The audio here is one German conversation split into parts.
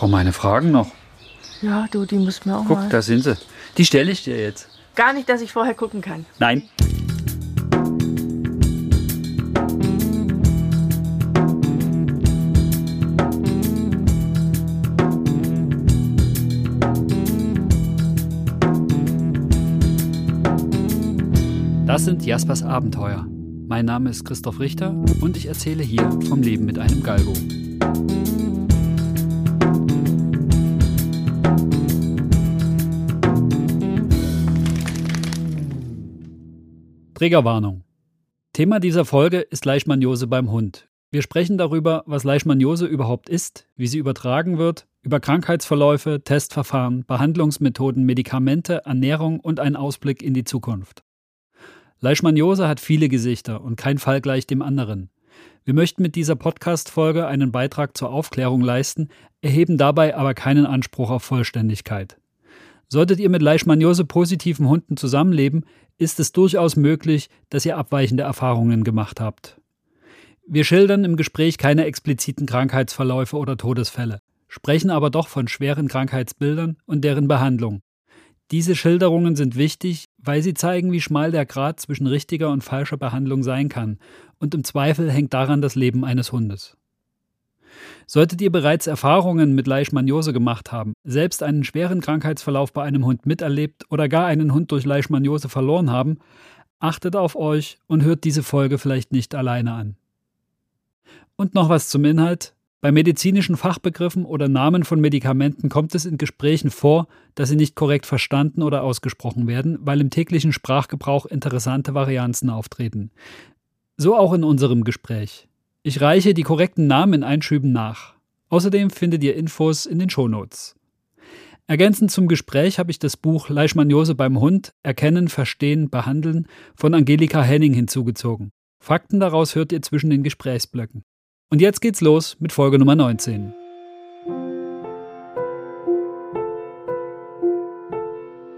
brauche meine Fragen noch. Ja, du, die müssen wir auch Guck, mal. da sind sie. Die stelle ich dir jetzt. Gar nicht, dass ich vorher gucken kann. Nein. Das sind Jaspers Abenteuer. Mein Name ist Christoph Richter und ich erzähle hier vom Leben mit einem Galgo. Trägerwarnung. Thema dieser Folge ist Leishmaniose beim Hund. Wir sprechen darüber, was Leishmaniose überhaupt ist, wie sie übertragen wird, über Krankheitsverläufe, Testverfahren, Behandlungsmethoden, Medikamente, Ernährung und einen Ausblick in die Zukunft. Leishmaniose hat viele Gesichter und kein Fall gleich dem anderen. Wir möchten mit dieser Podcast-Folge einen Beitrag zur Aufklärung leisten, erheben dabei aber keinen Anspruch auf Vollständigkeit. Solltet ihr mit Leishmaniose positiven Hunden zusammenleben, ist es durchaus möglich, dass ihr abweichende Erfahrungen gemacht habt. Wir schildern im Gespräch keine expliziten Krankheitsverläufe oder Todesfälle, sprechen aber doch von schweren Krankheitsbildern und deren Behandlung. Diese Schilderungen sind wichtig, weil sie zeigen, wie schmal der Grad zwischen richtiger und falscher Behandlung sein kann, und im Zweifel hängt daran das Leben eines Hundes. Solltet ihr bereits Erfahrungen mit Leishmaniose gemacht haben, selbst einen schweren Krankheitsverlauf bei einem Hund miterlebt oder gar einen Hund durch Leishmaniose verloren haben, achtet auf euch und hört diese Folge vielleicht nicht alleine an. Und noch was zum Inhalt. Bei medizinischen Fachbegriffen oder Namen von Medikamenten kommt es in Gesprächen vor, dass sie nicht korrekt verstanden oder ausgesprochen werden, weil im täglichen Sprachgebrauch interessante Varianzen auftreten. So auch in unserem Gespräch. Ich reiche die korrekten Namen in Einschüben nach. Außerdem findet ihr Infos in den Shownotes. Ergänzend zum Gespräch habe ich das Buch Leishmaniose beim Hund Erkennen, Verstehen, Behandeln von Angelika Henning hinzugezogen. Fakten daraus hört ihr zwischen den Gesprächsblöcken. Und jetzt geht's los mit Folge Nummer 19.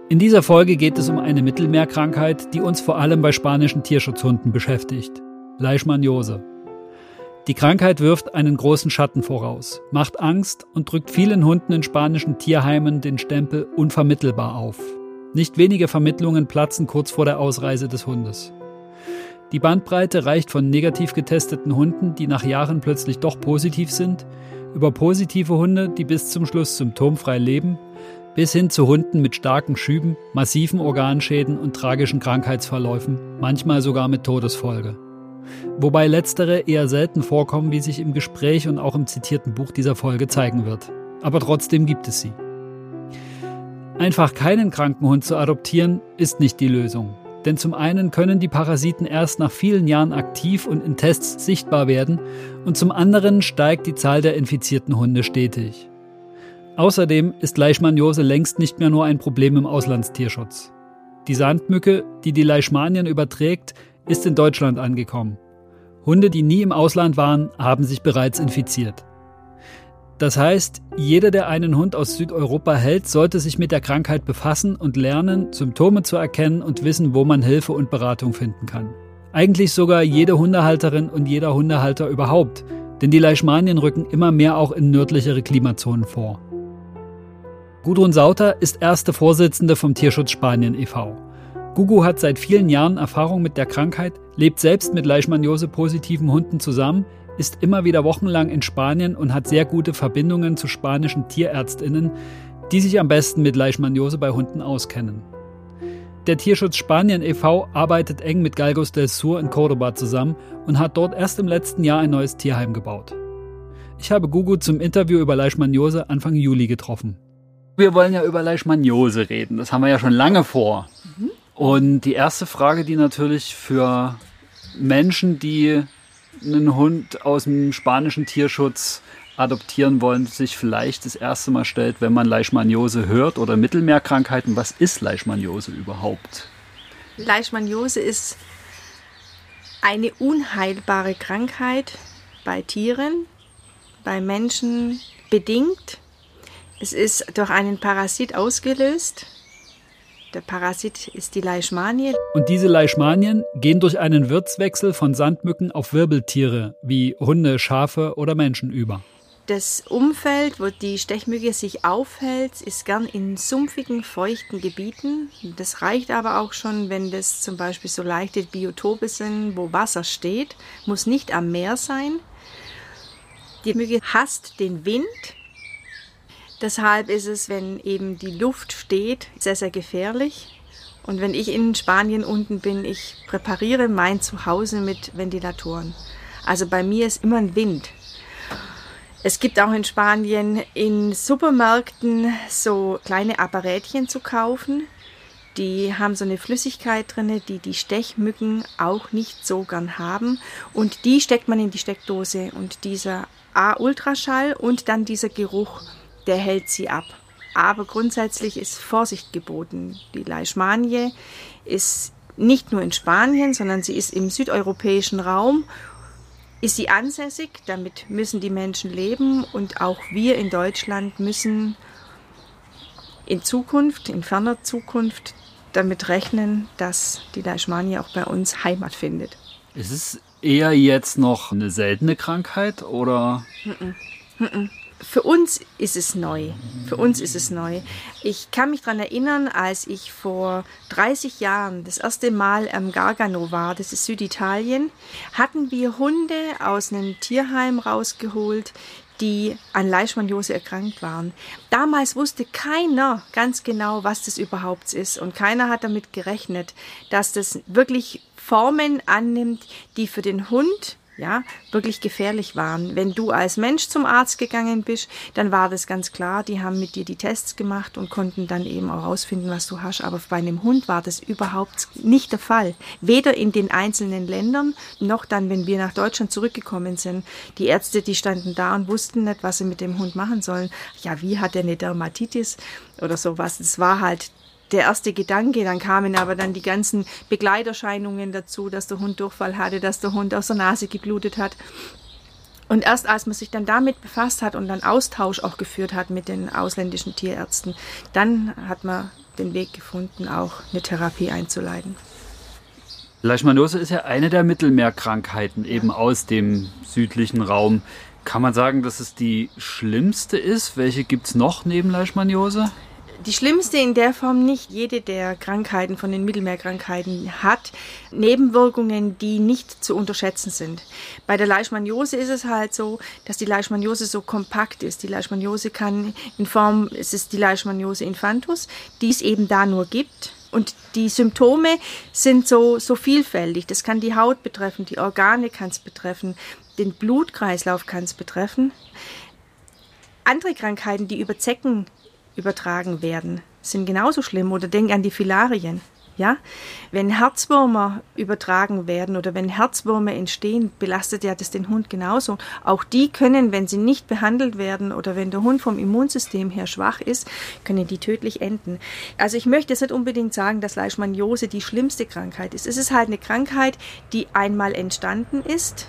In dieser Folge geht es um eine Mittelmeerkrankheit, die uns vor allem bei spanischen Tierschutzhunden beschäftigt. Leishmaniose. Die Krankheit wirft einen großen Schatten voraus, macht Angst und drückt vielen Hunden in spanischen Tierheimen den Stempel unvermittelbar auf. Nicht wenige Vermittlungen platzen kurz vor der Ausreise des Hundes. Die Bandbreite reicht von negativ getesteten Hunden, die nach Jahren plötzlich doch positiv sind, über positive Hunde, die bis zum Schluss symptomfrei leben, bis hin zu Hunden mit starken Schüben, massiven Organschäden und tragischen Krankheitsverläufen, manchmal sogar mit Todesfolge. Wobei letztere eher selten vorkommen, wie sich im Gespräch und auch im zitierten Buch dieser Folge zeigen wird. Aber trotzdem gibt es sie. Einfach keinen kranken Hund zu adoptieren, ist nicht die Lösung. Denn zum einen können die Parasiten erst nach vielen Jahren aktiv und in Tests sichtbar werden und zum anderen steigt die Zahl der infizierten Hunde stetig. Außerdem ist Leishmaniose längst nicht mehr nur ein Problem im Auslandstierschutz. Die Sandmücke, die die Leishmanien überträgt, ist in Deutschland angekommen. Hunde, die nie im Ausland waren, haben sich bereits infiziert. Das heißt, jeder, der einen Hund aus Südeuropa hält, sollte sich mit der Krankheit befassen und lernen, Symptome zu erkennen und wissen, wo man Hilfe und Beratung finden kann. Eigentlich sogar jede Hundehalterin und jeder Hundehalter überhaupt, denn die Leishmanien rücken immer mehr auch in nördlichere Klimazonen vor. Gudrun Sauter ist erste Vorsitzende vom Tierschutz Spanien e.V. Gugu hat seit vielen Jahren Erfahrung mit der Krankheit, lebt selbst mit Leishmaniose-positiven Hunden zusammen, ist immer wieder wochenlang in Spanien und hat sehr gute Verbindungen zu spanischen Tierärztinnen, die sich am besten mit Leishmaniose bei Hunden auskennen. Der Tierschutz Spanien e.V. arbeitet eng mit Galgos del Sur in Cordoba zusammen und hat dort erst im letzten Jahr ein neues Tierheim gebaut. Ich habe Gugu zum Interview über Leishmaniose Anfang Juli getroffen. Wir wollen ja über Leishmaniose reden, das haben wir ja schon lange vor. Mhm. Und die erste Frage, die natürlich für Menschen, die einen Hund aus dem spanischen Tierschutz adoptieren wollen, sich vielleicht das erste Mal stellt, wenn man Leishmaniose hört oder Mittelmeerkrankheiten. Was ist Leishmaniose überhaupt? Leishmaniose ist eine unheilbare Krankheit bei Tieren, bei Menschen bedingt. Es ist durch einen Parasit ausgelöst. Der Parasit ist die Leishmanie. Und diese Leishmanien gehen durch einen Wirtswechsel von Sandmücken auf Wirbeltiere wie Hunde, Schafe oder Menschen über. das Umfeld, wo die Stechmücke sich aufhält, ist gern in sumpfigen, feuchten Gebieten. Das reicht aber auch schon, wenn das zum Beispiel so leichte Biotope sind, wo Wasser steht. Muss nicht am Meer sein. Die Mücke hasst den Wind. Deshalb ist es, wenn eben die Luft steht, sehr, sehr gefährlich. Und wenn ich in Spanien unten bin, ich präpariere mein Zuhause mit Ventilatoren. Also bei mir ist immer ein Wind. Es gibt auch in Spanien in Supermärkten so kleine Apparätchen zu kaufen. Die haben so eine Flüssigkeit drin, die die Stechmücken auch nicht so gern haben. Und die steckt man in die Steckdose. Und dieser A-Ultraschall und dann dieser Geruch, der hält sie ab. Aber grundsätzlich ist Vorsicht geboten. Die Leishmanie ist nicht nur in Spanien, sondern sie ist im südeuropäischen Raum ist sie ansässig, damit müssen die Menschen leben und auch wir in Deutschland müssen in Zukunft, in ferner Zukunft, damit rechnen, dass die Leishmanie auch bei uns Heimat findet. Ist es eher jetzt noch eine seltene Krankheit oder? Mm -mm für uns ist es neu. Für uns ist es neu. Ich kann mich daran erinnern, als ich vor 30 Jahren das erste Mal am Gargano war, das ist Süditalien, hatten wir Hunde aus einem Tierheim rausgeholt, die an Leishmaniose erkrankt waren. Damals wusste keiner ganz genau, was das überhaupt ist und keiner hat damit gerechnet, dass das wirklich Formen annimmt, die für den Hund ja, wirklich gefährlich waren. Wenn du als Mensch zum Arzt gegangen bist, dann war das ganz klar, die haben mit dir die Tests gemacht und konnten dann eben auch herausfinden, was du hast. Aber bei einem Hund war das überhaupt nicht der Fall. Weder in den einzelnen Ländern, noch dann, wenn wir nach Deutschland zurückgekommen sind. Die Ärzte, die standen da und wussten nicht, was sie mit dem Hund machen sollen. Ja, wie hat er eine Dermatitis oder sowas? Das war halt der erste Gedanke. Dann kamen aber dann die ganzen Begleiterscheinungen dazu, dass der Hund Durchfall hatte, dass der Hund aus der Nase geblutet hat. Und erst als man sich dann damit befasst hat und dann Austausch auch geführt hat mit den ausländischen Tierärzten, dann hat man den Weg gefunden, auch eine Therapie einzuleiten. Leishmaniose ist ja eine der Mittelmeerkrankheiten, eben aus dem südlichen Raum. Kann man sagen, dass es die schlimmste ist? Welche gibt es noch neben Leishmaniose? Die schlimmste in der Form nicht. Jede der Krankheiten von den Mittelmeerkrankheiten hat Nebenwirkungen, die nicht zu unterschätzen sind. Bei der Leishmaniose ist es halt so, dass die Leishmaniose so kompakt ist. Die Leishmaniose kann in Form, es ist die Leishmaniose infantus, die es eben da nur gibt. Und die Symptome sind so, so vielfältig. Das kann die Haut betreffen, die Organe kann es betreffen, den Blutkreislauf kann es betreffen. Andere Krankheiten, die über Zecken übertragen werden, sind genauso schlimm. Oder denk an die Filarien. Ja, wenn Herzwürmer übertragen werden oder wenn Herzwürmer entstehen, belastet ja das den Hund genauso. Auch die können, wenn sie nicht behandelt werden oder wenn der Hund vom Immunsystem her schwach ist, können die tödlich enden. Also ich möchte jetzt nicht unbedingt sagen, dass Leishmaniose die schlimmste Krankheit ist. Es ist halt eine Krankheit, die einmal entstanden ist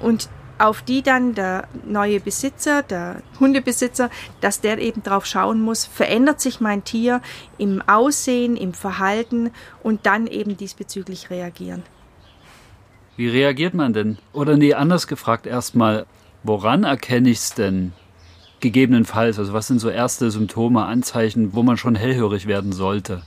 und auf die dann der neue Besitzer, der Hundebesitzer, dass der eben drauf schauen muss, verändert sich mein Tier im Aussehen, im Verhalten und dann eben diesbezüglich reagieren. Wie reagiert man denn? Oder nee, anders gefragt erstmal, woran erkenne ich es denn gegebenenfalls? Also was sind so erste Symptome, Anzeichen, wo man schon hellhörig werden sollte?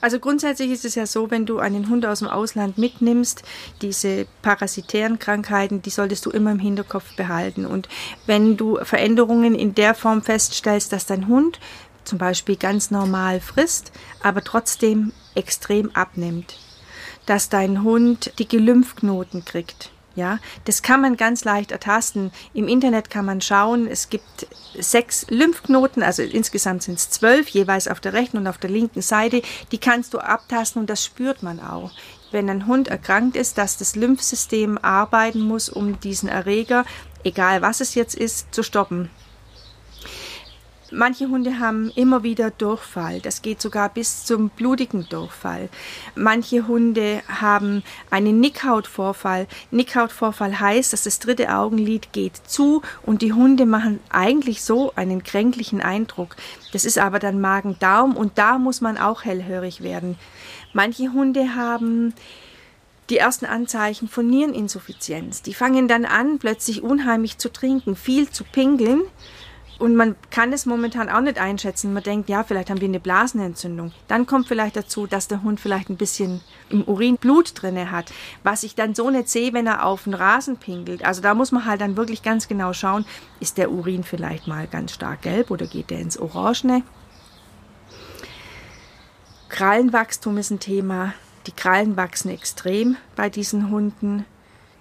Also grundsätzlich ist es ja so, wenn du einen Hund aus dem Ausland mitnimmst, diese parasitären Krankheiten, die solltest du immer im Hinterkopf behalten. Und wenn du Veränderungen in der Form feststellst, dass dein Hund zum Beispiel ganz normal frisst, aber trotzdem extrem abnimmt, dass dein Hund dicke Lymphknoten kriegt, ja, das kann man ganz leicht ertasten. Im Internet kann man schauen, es gibt sechs Lymphknoten, also insgesamt sind es zwölf, jeweils auf der rechten und auf der linken Seite. Die kannst du abtasten und das spürt man auch. Wenn ein Hund erkrankt ist, dass das Lymphsystem arbeiten muss, um diesen Erreger, egal was es jetzt ist, zu stoppen. Manche Hunde haben immer wieder Durchfall. Das geht sogar bis zum blutigen Durchfall. Manche Hunde haben einen Nickhautvorfall. Nickhautvorfall heißt, dass das dritte Augenlid geht zu und die Hunde machen eigentlich so einen kränklichen Eindruck. Das ist aber dann Magen-Darm und da muss man auch hellhörig werden. Manche Hunde haben die ersten Anzeichen von Niereninsuffizienz. Die fangen dann an, plötzlich unheimlich zu trinken, viel zu pingeln. Und man kann es momentan auch nicht einschätzen. Man denkt, ja, vielleicht haben wir eine Blasenentzündung. Dann kommt vielleicht dazu, dass der Hund vielleicht ein bisschen im Urin Blut drinne hat, was ich dann so nicht sehe, wenn er auf den Rasen pinkelt. Also da muss man halt dann wirklich ganz genau schauen, ist der Urin vielleicht mal ganz stark gelb oder geht der ins Orangene? Krallenwachstum ist ein Thema. Die Krallen wachsen extrem bei diesen Hunden.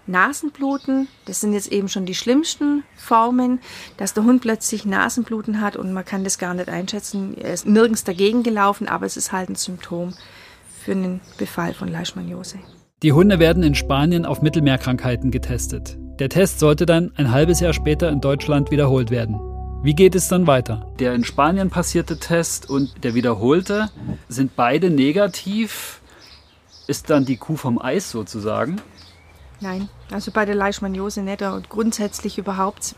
Nasenbluten, das sind jetzt eben schon die schlimmsten Formen, dass der Hund plötzlich Nasenbluten hat und man kann das gar nicht einschätzen. Er ist nirgends dagegen gelaufen, aber es ist halt ein Symptom für einen Befall von Leishmaniose. Die Hunde werden in Spanien auf Mittelmeerkrankheiten getestet. Der Test sollte dann ein halbes Jahr später in Deutschland wiederholt werden. Wie geht es dann weiter? Der in Spanien passierte Test und der wiederholte sind beide negativ. Ist dann die Kuh vom Eis sozusagen? Nein, also bei der Leishmaniose nicht und grundsätzlich überhaupt.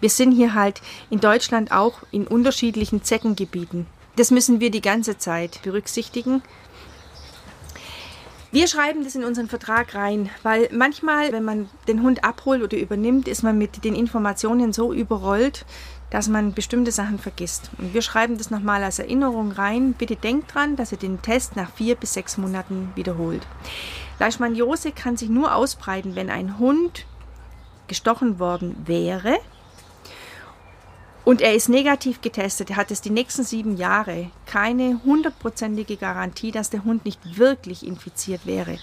Wir sind hier halt in Deutschland auch in unterschiedlichen Zeckengebieten. Das müssen wir die ganze Zeit berücksichtigen. Wir schreiben das in unseren Vertrag rein, weil manchmal, wenn man den Hund abholt oder übernimmt, ist man mit den Informationen so überrollt, dass man bestimmte Sachen vergisst. Und wir schreiben das nochmal als Erinnerung rein. Bitte denkt dran, dass ihr den Test nach vier bis sechs Monaten wiederholt. Leishmaniose kann sich nur ausbreiten, wenn ein Hund gestochen worden wäre und er ist negativ getestet. Er hat es die nächsten sieben Jahre keine hundertprozentige Garantie, dass der Hund nicht wirklich infiziert wäre.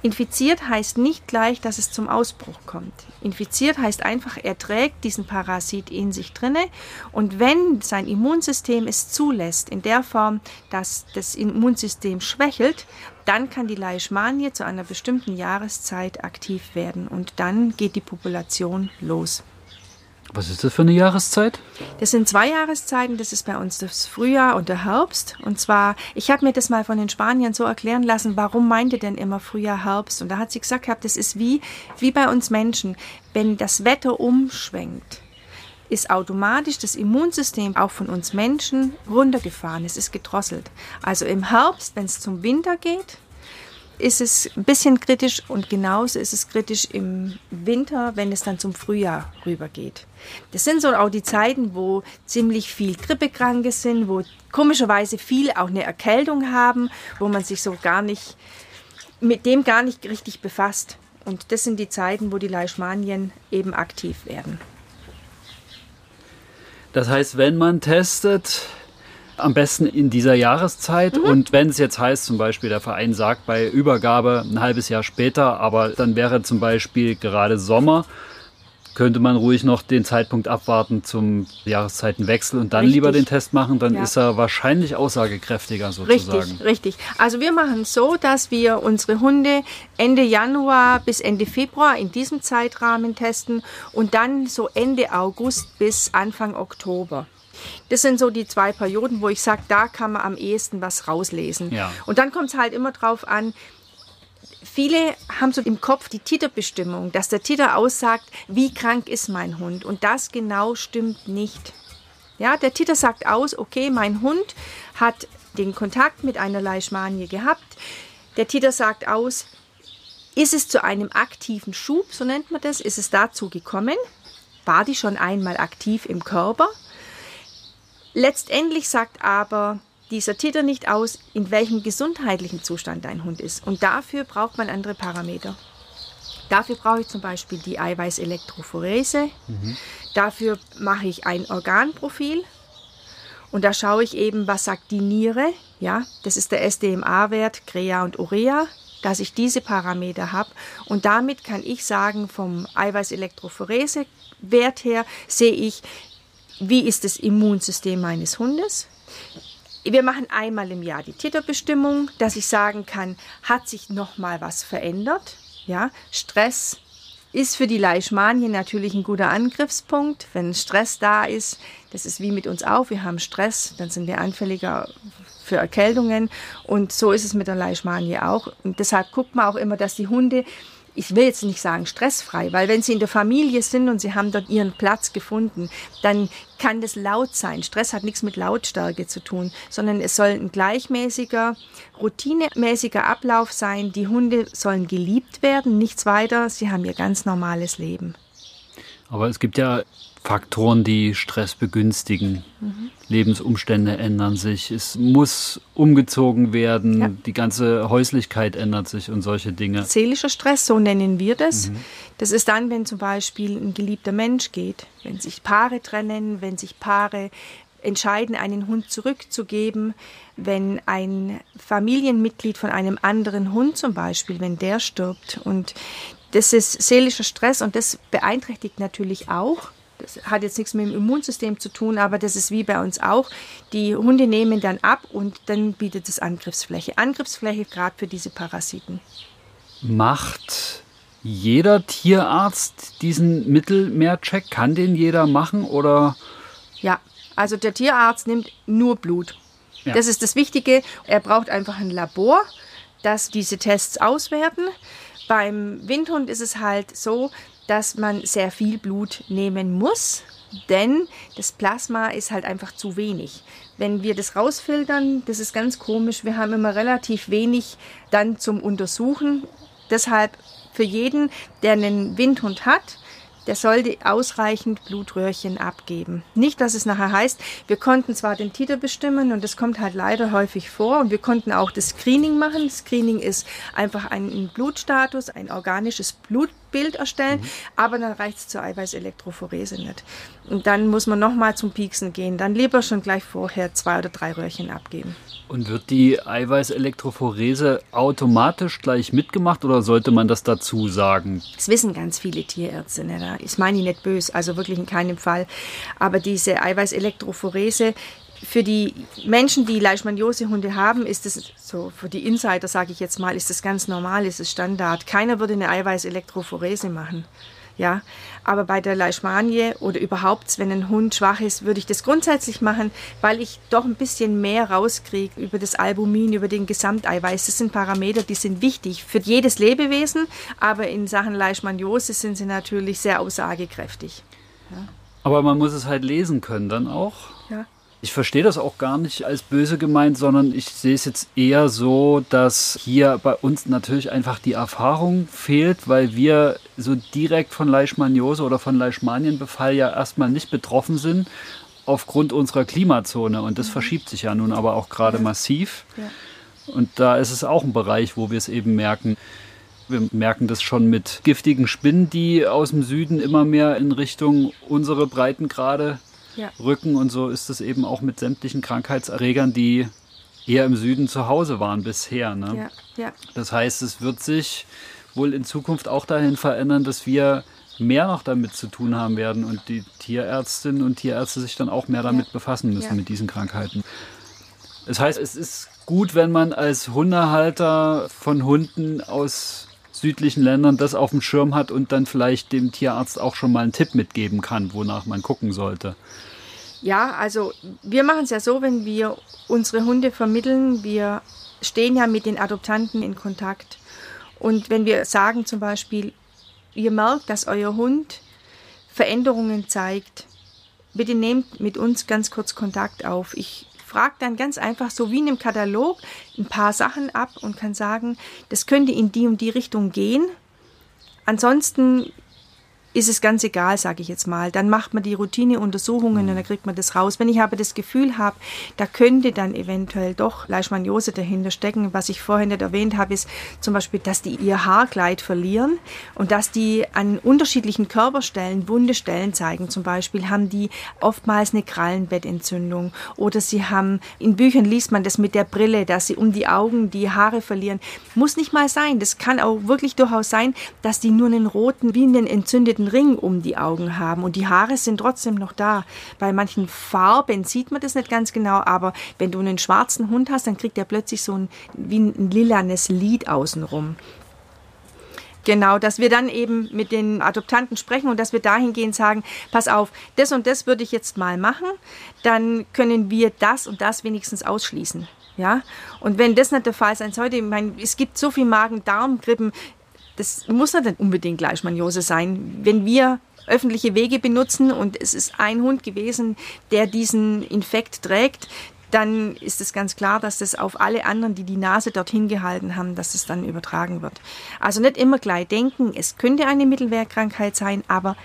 Infiziert heißt nicht gleich, dass es zum Ausbruch kommt. Infiziert heißt einfach, er trägt diesen Parasit in sich drinne und wenn sein Immunsystem es zulässt, in der Form, dass das Immunsystem schwächelt, dann kann die Leishmanie zu einer bestimmten Jahreszeit aktiv werden und dann geht die Population los. Was ist das für eine Jahreszeit? Das sind zwei Jahreszeiten. Das ist bei uns das Frühjahr und der Herbst. Und zwar, ich habe mir das mal von den Spaniern so erklären lassen, warum meint ihr denn immer Frühjahr, Herbst? Und da hat sie gesagt, das ist wie, wie bei uns Menschen. Wenn das Wetter umschwenkt, ist automatisch das Immunsystem auch von uns Menschen runtergefahren. Es ist gedrosselt. Also im Herbst, wenn es zum Winter geht, ist es ein bisschen kritisch und genauso ist es kritisch im Winter, wenn es dann zum Frühjahr rübergeht. Das sind so auch die Zeiten, wo ziemlich viel Grippekranke sind, wo komischerweise viele auch eine Erkältung haben, wo man sich so gar nicht mit dem gar nicht richtig befasst. Und das sind die Zeiten, wo die Leishmanien eben aktiv werden. Das heißt, wenn man testet, am besten in dieser Jahreszeit. Mhm. Und wenn es jetzt heißt, zum Beispiel der Verein sagt bei Übergabe ein halbes Jahr später, aber dann wäre zum Beispiel gerade Sommer, könnte man ruhig noch den Zeitpunkt abwarten zum Jahreszeitenwechsel und dann richtig. lieber den Test machen, dann ja. ist er wahrscheinlich aussagekräftiger sozusagen. Richtig, richtig. Also wir machen es so, dass wir unsere Hunde Ende Januar bis Ende Februar in diesem Zeitrahmen testen und dann so Ende August bis Anfang Oktober. Das sind so die zwei Perioden, wo ich sage, da kann man am ehesten was rauslesen. Ja. Und dann kommt es halt immer drauf an, Viele haben so im Kopf die Titerbestimmung, dass der Titer aussagt, wie krank ist mein Hund. Und das genau stimmt nicht. Ja, der Titer sagt aus, okay, mein Hund hat den Kontakt mit einer Leishmanie gehabt. Der Titer sagt aus, ist es zu einem aktiven Schub, so nennt man das, ist es dazu gekommen? War die schon einmal aktiv im Körper? Letztendlich sagt aber dieser Titel nicht aus, in welchem gesundheitlichen Zustand dein Hund ist. Und dafür braucht man andere Parameter. Dafür brauche ich zum Beispiel die Eiweißelektrophorese. Mhm. Dafür mache ich ein Organprofil. Und da schaue ich eben, was sagt die Niere. Ja, das ist der SDMA-Wert, Crea und Urea, dass ich diese Parameter habe. Und damit kann ich sagen, vom Eiweißelektrophorese-Wert her sehe ich, wie ist das Immunsystem meines Hundes. Wir machen einmal im Jahr die Titerbestimmung, dass ich sagen kann, hat sich noch mal was verändert? Ja, Stress ist für die Leishmanie natürlich ein guter Angriffspunkt. Wenn Stress da ist, das ist wie mit uns auch, wir haben Stress, dann sind wir anfälliger für Erkältungen und so ist es mit der Leishmanie auch. Und deshalb guckt man auch immer, dass die Hunde ich will jetzt nicht sagen stressfrei, weil wenn sie in der Familie sind und sie haben dort ihren Platz gefunden, dann kann das laut sein. Stress hat nichts mit Lautstärke zu tun, sondern es soll ein gleichmäßiger, routinemäßiger Ablauf sein. Die Hunde sollen geliebt werden, nichts weiter. Sie haben ihr ganz normales Leben. Aber es gibt ja Faktoren, die Stress begünstigen. Mhm. Lebensumstände ändern sich. Es muss umgezogen werden. Ja. Die ganze Häuslichkeit ändert sich und solche Dinge. Seelischer Stress, so nennen wir das. Mhm. Das ist dann, wenn zum Beispiel ein geliebter Mensch geht, wenn sich Paare trennen, wenn sich Paare entscheiden, einen Hund zurückzugeben, wenn ein Familienmitglied von einem anderen Hund zum Beispiel, wenn der stirbt. Und das ist seelischer Stress und das beeinträchtigt natürlich auch das hat jetzt nichts mit dem Immunsystem zu tun, aber das ist wie bei uns auch. Die Hunde nehmen dann ab und dann bietet es Angriffsfläche. Angriffsfläche gerade für diese Parasiten. Macht jeder Tierarzt diesen Mittelmeercheck? Kann den jeder machen oder? Ja, also der Tierarzt nimmt nur Blut. Ja. Das ist das Wichtige. Er braucht einfach ein Labor, das diese Tests auswerten. Beim Windhund ist es halt so, dass man sehr viel Blut nehmen muss, denn das Plasma ist halt einfach zu wenig. Wenn wir das rausfiltern, das ist ganz komisch, wir haben immer relativ wenig dann zum Untersuchen. Deshalb für jeden, der einen Windhund hat, der sollte ausreichend Blutröhrchen abgeben. Nicht, dass es nachher heißt, wir konnten zwar den Titer bestimmen und das kommt halt leider häufig vor und wir konnten auch das Screening machen. Screening ist einfach ein Blutstatus, ein organisches Blutbild erstellen, mhm. aber dann reicht es zur Eiweißelektrophorese nicht. Und dann muss man nochmal zum Pieksen gehen, dann lieber schon gleich vorher zwei oder drei Röhrchen abgeben. Und wird die Eiweißelektrophorese automatisch gleich mitgemacht oder sollte man das dazu sagen? Das wissen ganz viele Tierärzte. Ne? Ich meine nicht böse, also wirklich in keinem Fall. Aber diese Eiweißelektrophorese, für die Menschen, die Leishmaniose-Hunde haben, ist es so, für die Insider sage ich jetzt mal, ist das ganz normal, ist es Standard. Keiner würde eine Eiweißelektrophorese machen. Ja, aber bei der Leishmanie oder überhaupt, wenn ein Hund schwach ist, würde ich das grundsätzlich machen, weil ich doch ein bisschen mehr rauskriege über das Albumin, über den Gesamteiweiß. Das sind Parameter, die sind wichtig für jedes Lebewesen, aber in Sachen Leishmaniose sind sie natürlich sehr aussagekräftig. Ja. Aber man muss es halt lesen können dann auch. Ja. Ich verstehe das auch gar nicht als böse gemeint, sondern ich sehe es jetzt eher so, dass hier bei uns natürlich einfach die Erfahrung fehlt, weil wir so direkt von Leishmaniose oder von Leishmanienbefall ja erstmal nicht betroffen sind aufgrund unserer Klimazone. Und das mhm. verschiebt sich ja nun aber auch gerade massiv. Ja. Und da ist es auch ein Bereich, wo wir es eben merken. Wir merken das schon mit giftigen Spinnen, die aus dem Süden immer mehr in Richtung unsere Breitengrade ja. Rücken und so ist es eben auch mit sämtlichen Krankheitserregern, die eher im Süden zu Hause waren bisher. Ne? Ja, ja. Das heißt, es wird sich wohl in Zukunft auch dahin verändern, dass wir mehr noch damit zu tun haben werden und die Tierärztinnen und Tierärzte sich dann auch mehr damit ja. befassen müssen mit diesen Krankheiten. Das heißt, es ist gut, wenn man als Hundehalter von Hunden aus südlichen Ländern das auf dem Schirm hat und dann vielleicht dem Tierarzt auch schon mal einen Tipp mitgeben kann, wonach man gucken sollte. Ja, also wir machen es ja so, wenn wir unsere Hunde vermitteln, wir stehen ja mit den Adoptanten in Kontakt. Und wenn wir sagen zum Beispiel, ihr merkt, dass euer Hund Veränderungen zeigt, bitte nehmt mit uns ganz kurz Kontakt auf. Ich frage dann ganz einfach so wie in einem Katalog ein paar Sachen ab und kann sagen, das könnte in die und die Richtung gehen. Ansonsten ist es ganz egal, sage ich jetzt mal. Dann macht man die Routineuntersuchungen mhm. und dann kriegt man das raus. Wenn ich aber das Gefühl habe, da könnte dann eventuell doch Leishmaniose dahinter stecken, was ich vorhin nicht erwähnt habe, ist zum Beispiel, dass die ihr Haarkleid verlieren und dass die an unterschiedlichen Körperstellen wunde Stellen zeigen. Zum Beispiel haben die oftmals eine Krallenbettentzündung oder sie haben, in Büchern liest man das mit der Brille, dass sie um die Augen die Haare verlieren. Muss nicht mal sein. Das kann auch wirklich durchaus sein, dass die nur einen roten, wie einen entzündeten Ring um die Augen haben und die Haare sind trotzdem noch da. Bei manchen Farben sieht man das nicht ganz genau, aber wenn du einen schwarzen Hund hast, dann kriegt er plötzlich so ein, wie ein lilanes Lid außenrum. Genau, dass wir dann eben mit den Adoptanten sprechen und dass wir dahingehend sagen, pass auf, das und das würde ich jetzt mal machen, dann können wir das und das wenigstens ausschließen. Ja, und wenn das nicht der Fall sein sollte, ich meine, es gibt so viel Magen-Darm-Grippen, das muss nicht unbedingt Leishmaniose sein. Wenn wir öffentliche Wege benutzen und es ist ein Hund gewesen, der diesen Infekt trägt, dann ist es ganz klar, dass das auf alle anderen, die die Nase dorthin gehalten haben, dass es dann übertragen wird. Also nicht immer gleich denken, es könnte eine Mittelwehrkrankheit sein, aber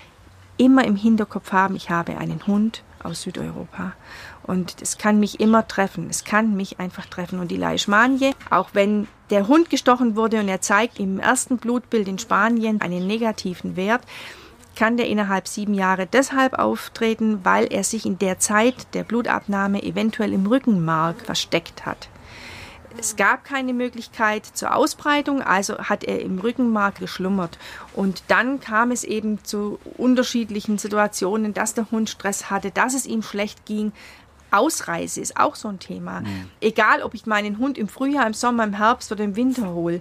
immer im Hinterkopf haben, ich habe einen Hund aus Südeuropa. Und es kann mich immer treffen. Es kann mich einfach treffen. Und die Leishmanie, auch wenn der Hund gestochen wurde und er zeigt im ersten Blutbild in Spanien einen negativen Wert, kann der innerhalb sieben Jahre deshalb auftreten, weil er sich in der Zeit der Blutabnahme eventuell im Rückenmark versteckt hat. Es gab keine Möglichkeit zur Ausbreitung, also hat er im Rückenmark geschlummert. Und dann kam es eben zu unterschiedlichen Situationen, dass der Hund Stress hatte, dass es ihm schlecht ging. Ausreise ist auch so ein Thema. Mhm. Egal, ob ich meinen Hund im Frühjahr, im Sommer, im Herbst oder im Winter hole.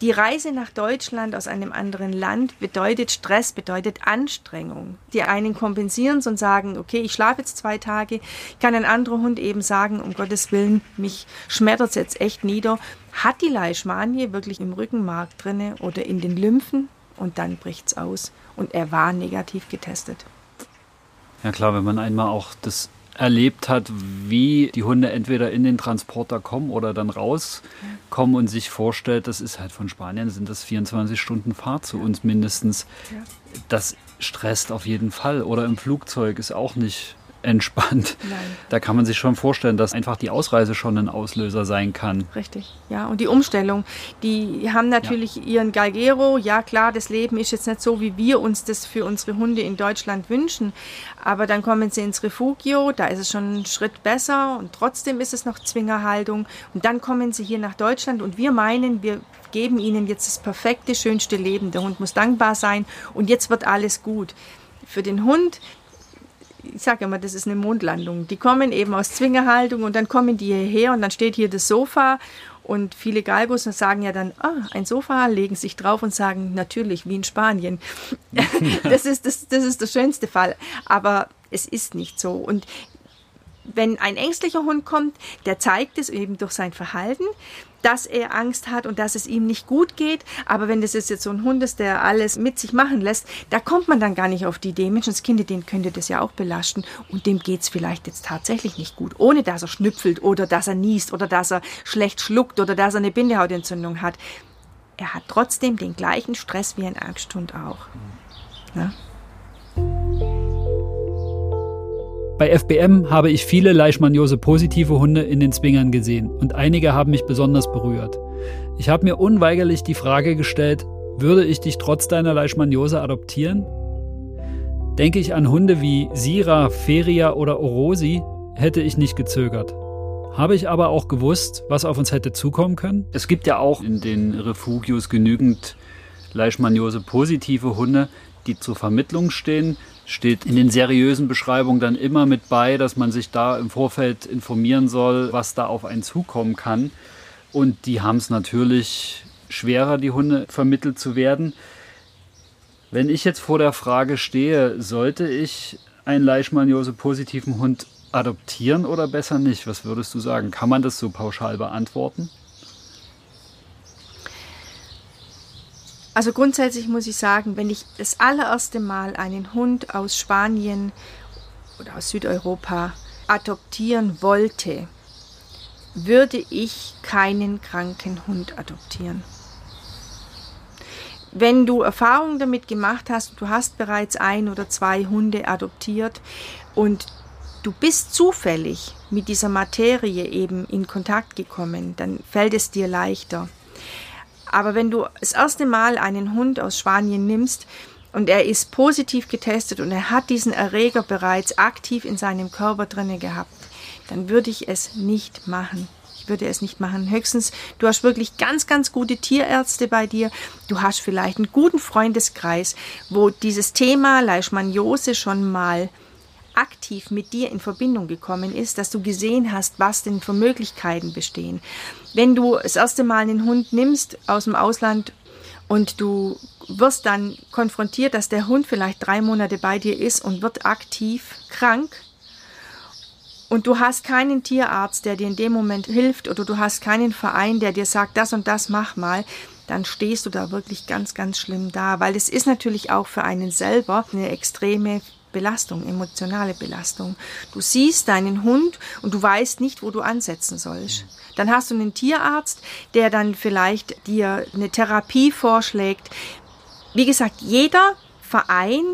Die Reise nach Deutschland aus einem anderen Land bedeutet Stress, bedeutet Anstrengung. Die einen kompensieren es und sagen, okay, ich schlafe jetzt zwei Tage. Kann ein anderer Hund eben sagen, um Gottes Willen, mich schmettert es jetzt echt nieder. Hat die Leishmanie wirklich im Rückenmark drinne oder in den Lymphen und dann bricht es aus. Und er war negativ getestet. Ja klar, wenn man einmal auch das erlebt hat, wie die Hunde entweder in den Transporter kommen oder dann rauskommen und sich vorstellt, das ist halt von Spanien, sind das 24 Stunden Fahrt zu uns mindestens. Das stresst auf jeden Fall. Oder im Flugzeug ist auch nicht entspannt. Nein. Da kann man sich schon vorstellen, dass einfach die Ausreise schon ein Auslöser sein kann. Richtig, ja. Und die Umstellung, die haben natürlich ja. ihren Galgero. Ja, klar, das Leben ist jetzt nicht so, wie wir uns das für unsere Hunde in Deutschland wünschen. Aber dann kommen sie ins Refugio, da ist es schon einen Schritt besser und trotzdem ist es noch Zwingerhaltung. Und dann kommen sie hier nach Deutschland und wir meinen, wir geben ihnen jetzt das perfekte, schönste Leben. Der Hund muss dankbar sein und jetzt wird alles gut. Für den Hund ich sage immer, das ist eine Mondlandung. Die kommen eben aus Zwingerhaltung und dann kommen die hierher und dann steht hier das Sofa und viele Galgos sagen ja dann, ah, ein Sofa, legen sich drauf und sagen, natürlich, wie in Spanien. das, ist, das, das ist der schönste Fall. Aber es ist nicht so. Und wenn ein ängstlicher Hund kommt, der zeigt es eben durch sein Verhalten, dass er Angst hat und dass es ihm nicht gut geht. Aber wenn das jetzt so ein Hund ist, der alles mit sich machen lässt, da kommt man dann gar nicht auf die Idee, Menschenskinder, den könnte das ja auch belasten und dem geht es vielleicht jetzt tatsächlich nicht gut, ohne dass er schnüpfelt oder dass er niest oder dass er schlecht schluckt oder dass er eine Bindehautentzündung hat. Er hat trotzdem den gleichen Stress wie ein Angsthund auch. Ja? Bei FBM habe ich viele Leishmaniose-positive Hunde in den Zwingern gesehen und einige haben mich besonders berührt. Ich habe mir unweigerlich die Frage gestellt, würde ich dich trotz deiner Leishmaniose adoptieren? Denke ich an Hunde wie Sira, Feria oder Orosi, hätte ich nicht gezögert. Habe ich aber auch gewusst, was auf uns hätte zukommen können? Es gibt ja auch in den Refugios genügend Leishmaniose-positive Hunde, die zur Vermittlung stehen steht in den seriösen Beschreibungen dann immer mit bei, dass man sich da im Vorfeld informieren soll, was da auf einen zukommen kann. Und die haben es natürlich schwerer, die Hunde vermittelt zu werden. Wenn ich jetzt vor der Frage stehe, sollte ich einen Leishmaniose-positiven Hund adoptieren oder besser nicht? Was würdest du sagen? Kann man das so pauschal beantworten? Also grundsätzlich muss ich sagen, wenn ich das allererste Mal einen Hund aus Spanien oder aus Südeuropa adoptieren wollte, würde ich keinen kranken Hund adoptieren. Wenn du Erfahrungen damit gemacht hast, du hast bereits ein oder zwei Hunde adoptiert und du bist zufällig mit dieser Materie eben in Kontakt gekommen, dann fällt es dir leichter. Aber wenn du das erste Mal einen Hund aus Spanien nimmst und er ist positiv getestet und er hat diesen Erreger bereits aktiv in seinem Körper drinne gehabt, dann würde ich es nicht machen. Ich würde es nicht machen. Höchstens, du hast wirklich ganz, ganz gute Tierärzte bei dir. Du hast vielleicht einen guten Freundeskreis, wo dieses Thema Leishmaniose schon mal aktiv mit dir in Verbindung gekommen ist, dass du gesehen hast, was denn für Möglichkeiten bestehen. Wenn du das erste Mal einen Hund nimmst aus dem Ausland und du wirst dann konfrontiert, dass der Hund vielleicht drei Monate bei dir ist und wird aktiv krank, und du hast keinen Tierarzt, der dir in dem Moment hilft, oder du hast keinen Verein, der dir sagt, das und das mach mal, dann stehst du da wirklich ganz, ganz schlimm da, weil es ist natürlich auch für einen selber eine extreme Belastung, emotionale Belastung. Du siehst deinen Hund und du weißt nicht, wo du ansetzen sollst. Dann hast du einen Tierarzt, der dann vielleicht dir eine Therapie vorschlägt. Wie gesagt, jeder Verein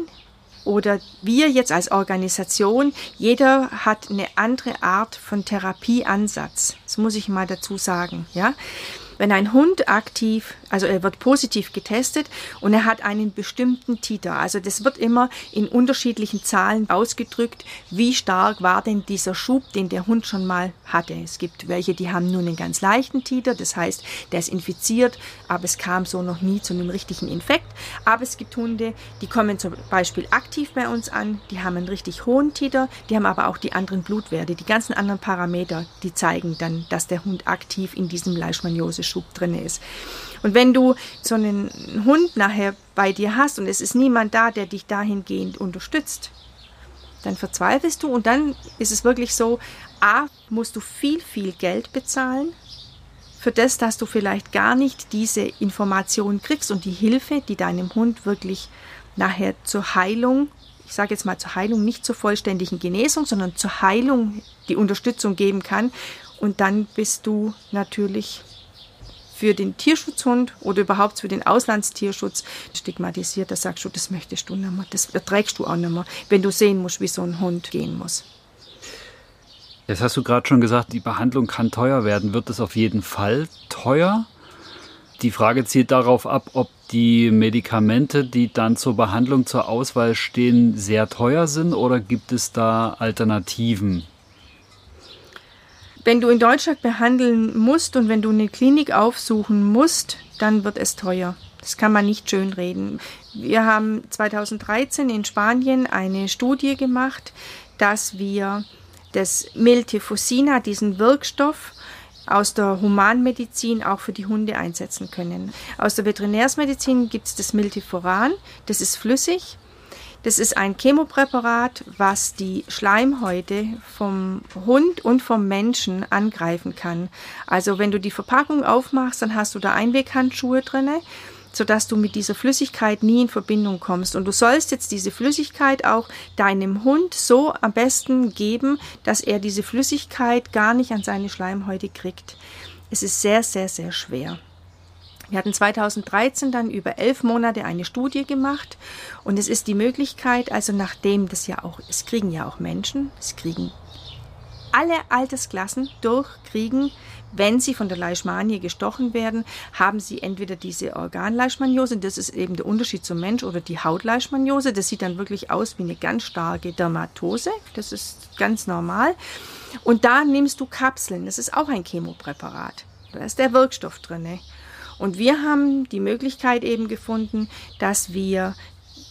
oder wir jetzt als Organisation, jeder hat eine andere Art von Therapieansatz. Das muss ich mal dazu sagen, ja. Wenn ein Hund aktiv, also er wird positiv getestet und er hat einen bestimmten Titer, also das wird immer in unterschiedlichen Zahlen ausgedrückt, wie stark war denn dieser Schub, den der Hund schon mal hatte. Es gibt welche, die haben nur einen ganz leichten Titer, das heißt, der ist infiziert, aber es kam so noch nie zu einem richtigen Infekt. Aber es gibt Hunde, die kommen zum Beispiel aktiv bei uns an, die haben einen richtig hohen Titer, die haben aber auch die anderen Blutwerte, die ganzen anderen Parameter, die zeigen dann, dass der Hund aktiv in diesem Leishmaniose Schub drin ist. Und wenn du so einen Hund nachher bei dir hast und es ist niemand da, der dich dahingehend unterstützt, dann verzweifelst du und dann ist es wirklich so, a, musst du viel, viel Geld bezahlen für das, dass du vielleicht gar nicht diese Information kriegst und die Hilfe, die deinem Hund wirklich nachher zur Heilung, ich sage jetzt mal zur Heilung, nicht zur vollständigen Genesung, sondern zur Heilung die Unterstützung geben kann. Und dann bist du natürlich für den Tierschutzhund oder überhaupt für den Auslandstierschutz stigmatisiert. Da sagst du, das möchtest du nicht mehr, das erträgst du auch nicht mehr, wenn du sehen musst, wie so ein Hund gehen muss. Jetzt hast du gerade schon gesagt, die Behandlung kann teuer werden. Wird es auf jeden Fall teuer? Die Frage zielt darauf ab, ob die Medikamente, die dann zur Behandlung zur Auswahl stehen, sehr teuer sind oder gibt es da Alternativen? Wenn du in Deutschland behandeln musst und wenn du eine Klinik aufsuchen musst, dann wird es teuer. Das kann man nicht schön reden. Wir haben 2013 in Spanien eine Studie gemacht, dass wir das Miltefosina, diesen Wirkstoff, aus der Humanmedizin auch für die Hunde einsetzen können. Aus der Veterinärsmedizin gibt es das Miltiforan, das ist flüssig das ist ein Chemopräparat, was die Schleimhäute vom Hund und vom Menschen angreifen kann. Also wenn du die Verpackung aufmachst, dann hast du da Einweghandschuhe drinne sodass du mit dieser Flüssigkeit nie in Verbindung kommst. Und du sollst jetzt diese Flüssigkeit auch deinem Hund so am besten geben, dass er diese Flüssigkeit gar nicht an seine Schleimhäute kriegt. Es ist sehr, sehr, sehr schwer. Wir hatten 2013 dann über elf Monate eine Studie gemacht und es ist die Möglichkeit, also nachdem das ja auch, es kriegen ja auch Menschen, es kriegen alle Altersklassen durchkriegen, wenn sie von der Leishmanie gestochen werden, haben sie entweder diese Organleishmaniose, das ist eben der Unterschied zum Mensch, oder die Hautleishmaniose, das sieht dann wirklich aus wie eine ganz starke Dermatose, das ist ganz normal. Und da nimmst du Kapseln, das ist auch ein Chemopräparat. Da ist der Wirkstoff drin. Und wir haben die Möglichkeit eben gefunden, dass wir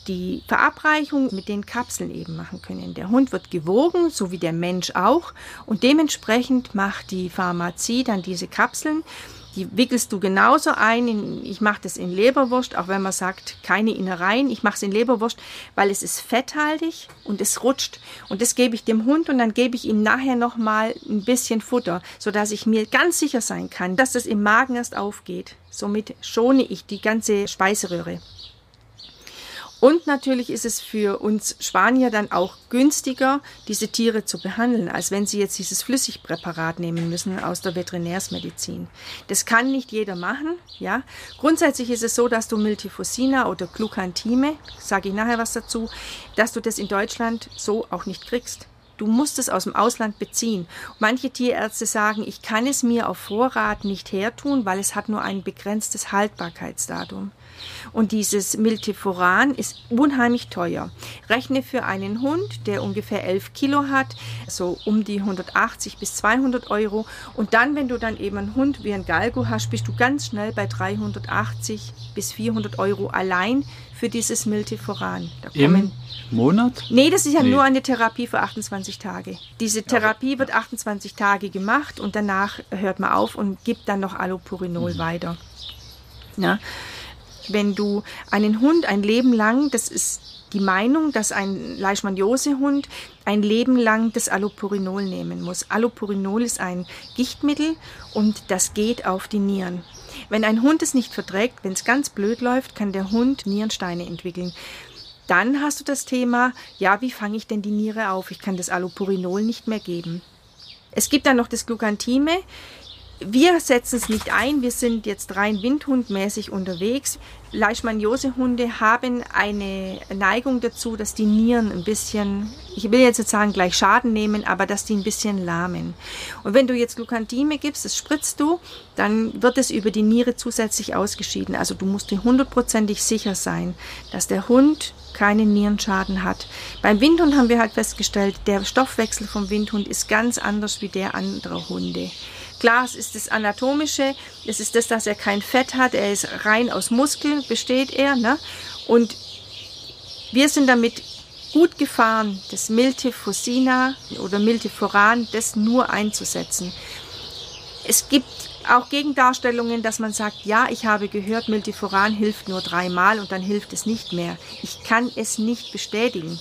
die Verabreichung mit den Kapseln eben machen können. Der Hund wird gewogen, so wie der Mensch auch, und dementsprechend macht die Pharmazie dann diese Kapseln die wickelst du genauso ein. In, ich mache das in Leberwurst, auch wenn man sagt, keine Innereien. Ich mache es in Leberwurst, weil es ist fetthaltig und es rutscht. Und das gebe ich dem Hund und dann gebe ich ihm nachher nochmal ein bisschen Futter, sodass ich mir ganz sicher sein kann, dass das im Magen erst aufgeht. Somit schone ich die ganze Speiseröhre. Und natürlich ist es für uns Spanier dann auch günstiger, diese Tiere zu behandeln, als wenn sie jetzt dieses Flüssigpräparat nehmen müssen aus der Veterinärsmedizin. Das kann nicht jeder machen, ja. Grundsätzlich ist es so, dass du Miltifosina oder Glucantime, sage ich nachher was dazu, dass du das in Deutschland so auch nicht kriegst. Du musst es aus dem Ausland beziehen. Manche Tierärzte sagen, ich kann es mir auf Vorrat nicht hertun, weil es hat nur ein begrenztes Haltbarkeitsdatum. Und dieses Miltiforan ist unheimlich teuer. Rechne für einen Hund, der ungefähr 11 Kilo hat, so um die 180 bis 200 Euro. Und dann, wenn du dann eben einen Hund wie ein Galgo hast, bist du ganz schnell bei 380 bis 400 Euro allein für dieses Miltiforan. Im Monat? Nee, das ist ja nee. nur eine Therapie für 28 Tage. Diese Therapie wird 28 Tage gemacht und danach hört man auf und gibt dann noch Allopurinol mhm. weiter. Ja wenn du einen Hund ein Leben lang, das ist die Meinung, dass ein Leishmaniose-Hund ein Leben lang das Allopurinol nehmen muss. Allopurinol ist ein Gichtmittel und das geht auf die Nieren. Wenn ein Hund es nicht verträgt, wenn es ganz blöd läuft, kann der Hund Nierensteine entwickeln. Dann hast du das Thema, ja, wie fange ich denn die Niere auf? Ich kann das Allopurinol nicht mehr geben. Es gibt dann noch das Glucantime. Wir setzen es nicht ein, wir sind jetzt rein windhundmäßig unterwegs. Leishmaniose-Hunde haben eine Neigung dazu, dass die Nieren ein bisschen, ich will jetzt sagen gleich Schaden nehmen, aber dass die ein bisschen lahmen. Und wenn du jetzt Glucantime gibst, das spritzt du, dann wird es über die Niere zusätzlich ausgeschieden. Also du musst dir hundertprozentig sicher sein, dass der Hund keinen Nierenschaden hat. Beim Windhund haben wir halt festgestellt, der Stoffwechsel vom Windhund ist ganz anders wie der anderer Hunde. Klar, es ist das Anatomische, es ist das, dass er kein Fett hat, er ist rein aus Muskeln, besteht er. Ne? Und wir sind damit gut gefahren, das Miltefosina oder Milteforan, das nur einzusetzen. Es gibt auch Gegendarstellungen, dass man sagt, ja, ich habe gehört, Miltiforan hilft nur dreimal und dann hilft es nicht mehr. Ich kann es nicht bestätigen.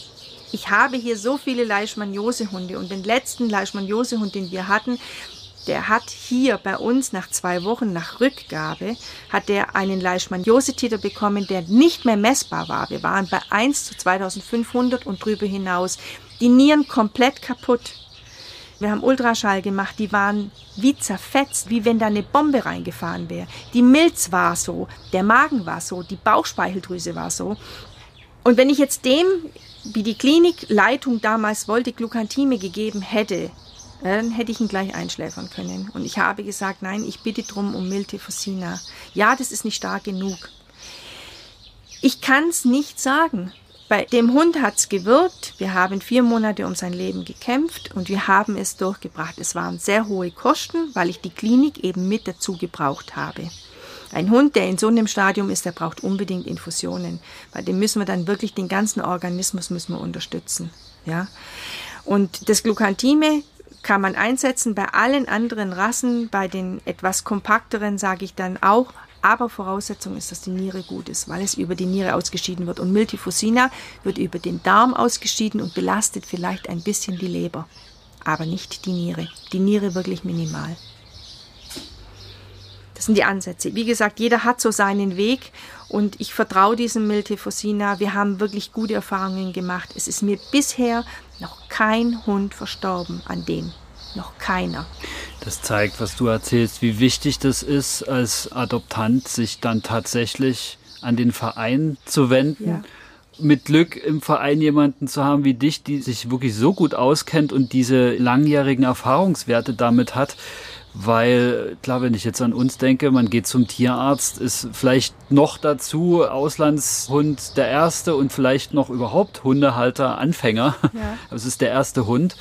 Ich habe hier so viele Leishmaniose-Hunde und den letzten Leishmaniose-Hund, den wir hatten, der hat hier bei uns nach zwei Wochen nach Rückgabe, hat der einen Leishmaniose-Titer bekommen, der nicht mehr messbar war. Wir waren bei 1 zu 2500 und drüber hinaus. Die Nieren komplett kaputt. Wir haben Ultraschall gemacht, die waren wie zerfetzt, wie wenn da eine Bombe reingefahren wäre. Die Milz war so, der Magen war so, die Bauchspeicheldrüse war so. Und wenn ich jetzt dem, wie die Klinikleitung damals wollte, Glucantime gegeben hätte, dann hätte ich ihn gleich einschläfern können. Und ich habe gesagt, nein, ich bitte drum um Miltefosina. Ja, das ist nicht stark genug. Ich kann es nicht sagen. Bei dem Hund hat es gewirkt. Wir haben vier Monate um sein Leben gekämpft und wir haben es durchgebracht. Es waren sehr hohe Kosten, weil ich die Klinik eben mit dazu gebraucht habe. Ein Hund, der in so einem Stadium ist, der braucht unbedingt Infusionen. Bei dem müssen wir dann wirklich den ganzen Organismus müssen wir unterstützen. Ja. Und das Glucantime kann man einsetzen bei allen anderen Rassen, bei den etwas kompakteren sage ich dann auch, aber Voraussetzung ist, dass die Niere gut ist, weil es über die Niere ausgeschieden wird. Und Multifusina wird über den Darm ausgeschieden und belastet vielleicht ein bisschen die Leber, aber nicht die Niere. Die Niere wirklich minimal. Das sind die Ansätze. Wie gesagt, jeder hat so seinen Weg und ich vertraue diesem Miltefosina. Wir haben wirklich gute Erfahrungen gemacht. Es ist mir bisher noch kein Hund verstorben an dem. Noch keiner. Das zeigt, was du erzählst, wie wichtig das ist, als Adoptant sich dann tatsächlich an den Verein zu wenden. Ja. Mit Glück im Verein jemanden zu haben wie dich, die sich wirklich so gut auskennt und diese langjährigen Erfahrungswerte damit hat, weil, klar, wenn ich jetzt an uns denke, man geht zum Tierarzt, ist vielleicht noch dazu Auslandshund der erste und vielleicht noch überhaupt Hundehalter Anfänger. Ja. Das ist der erste Hund.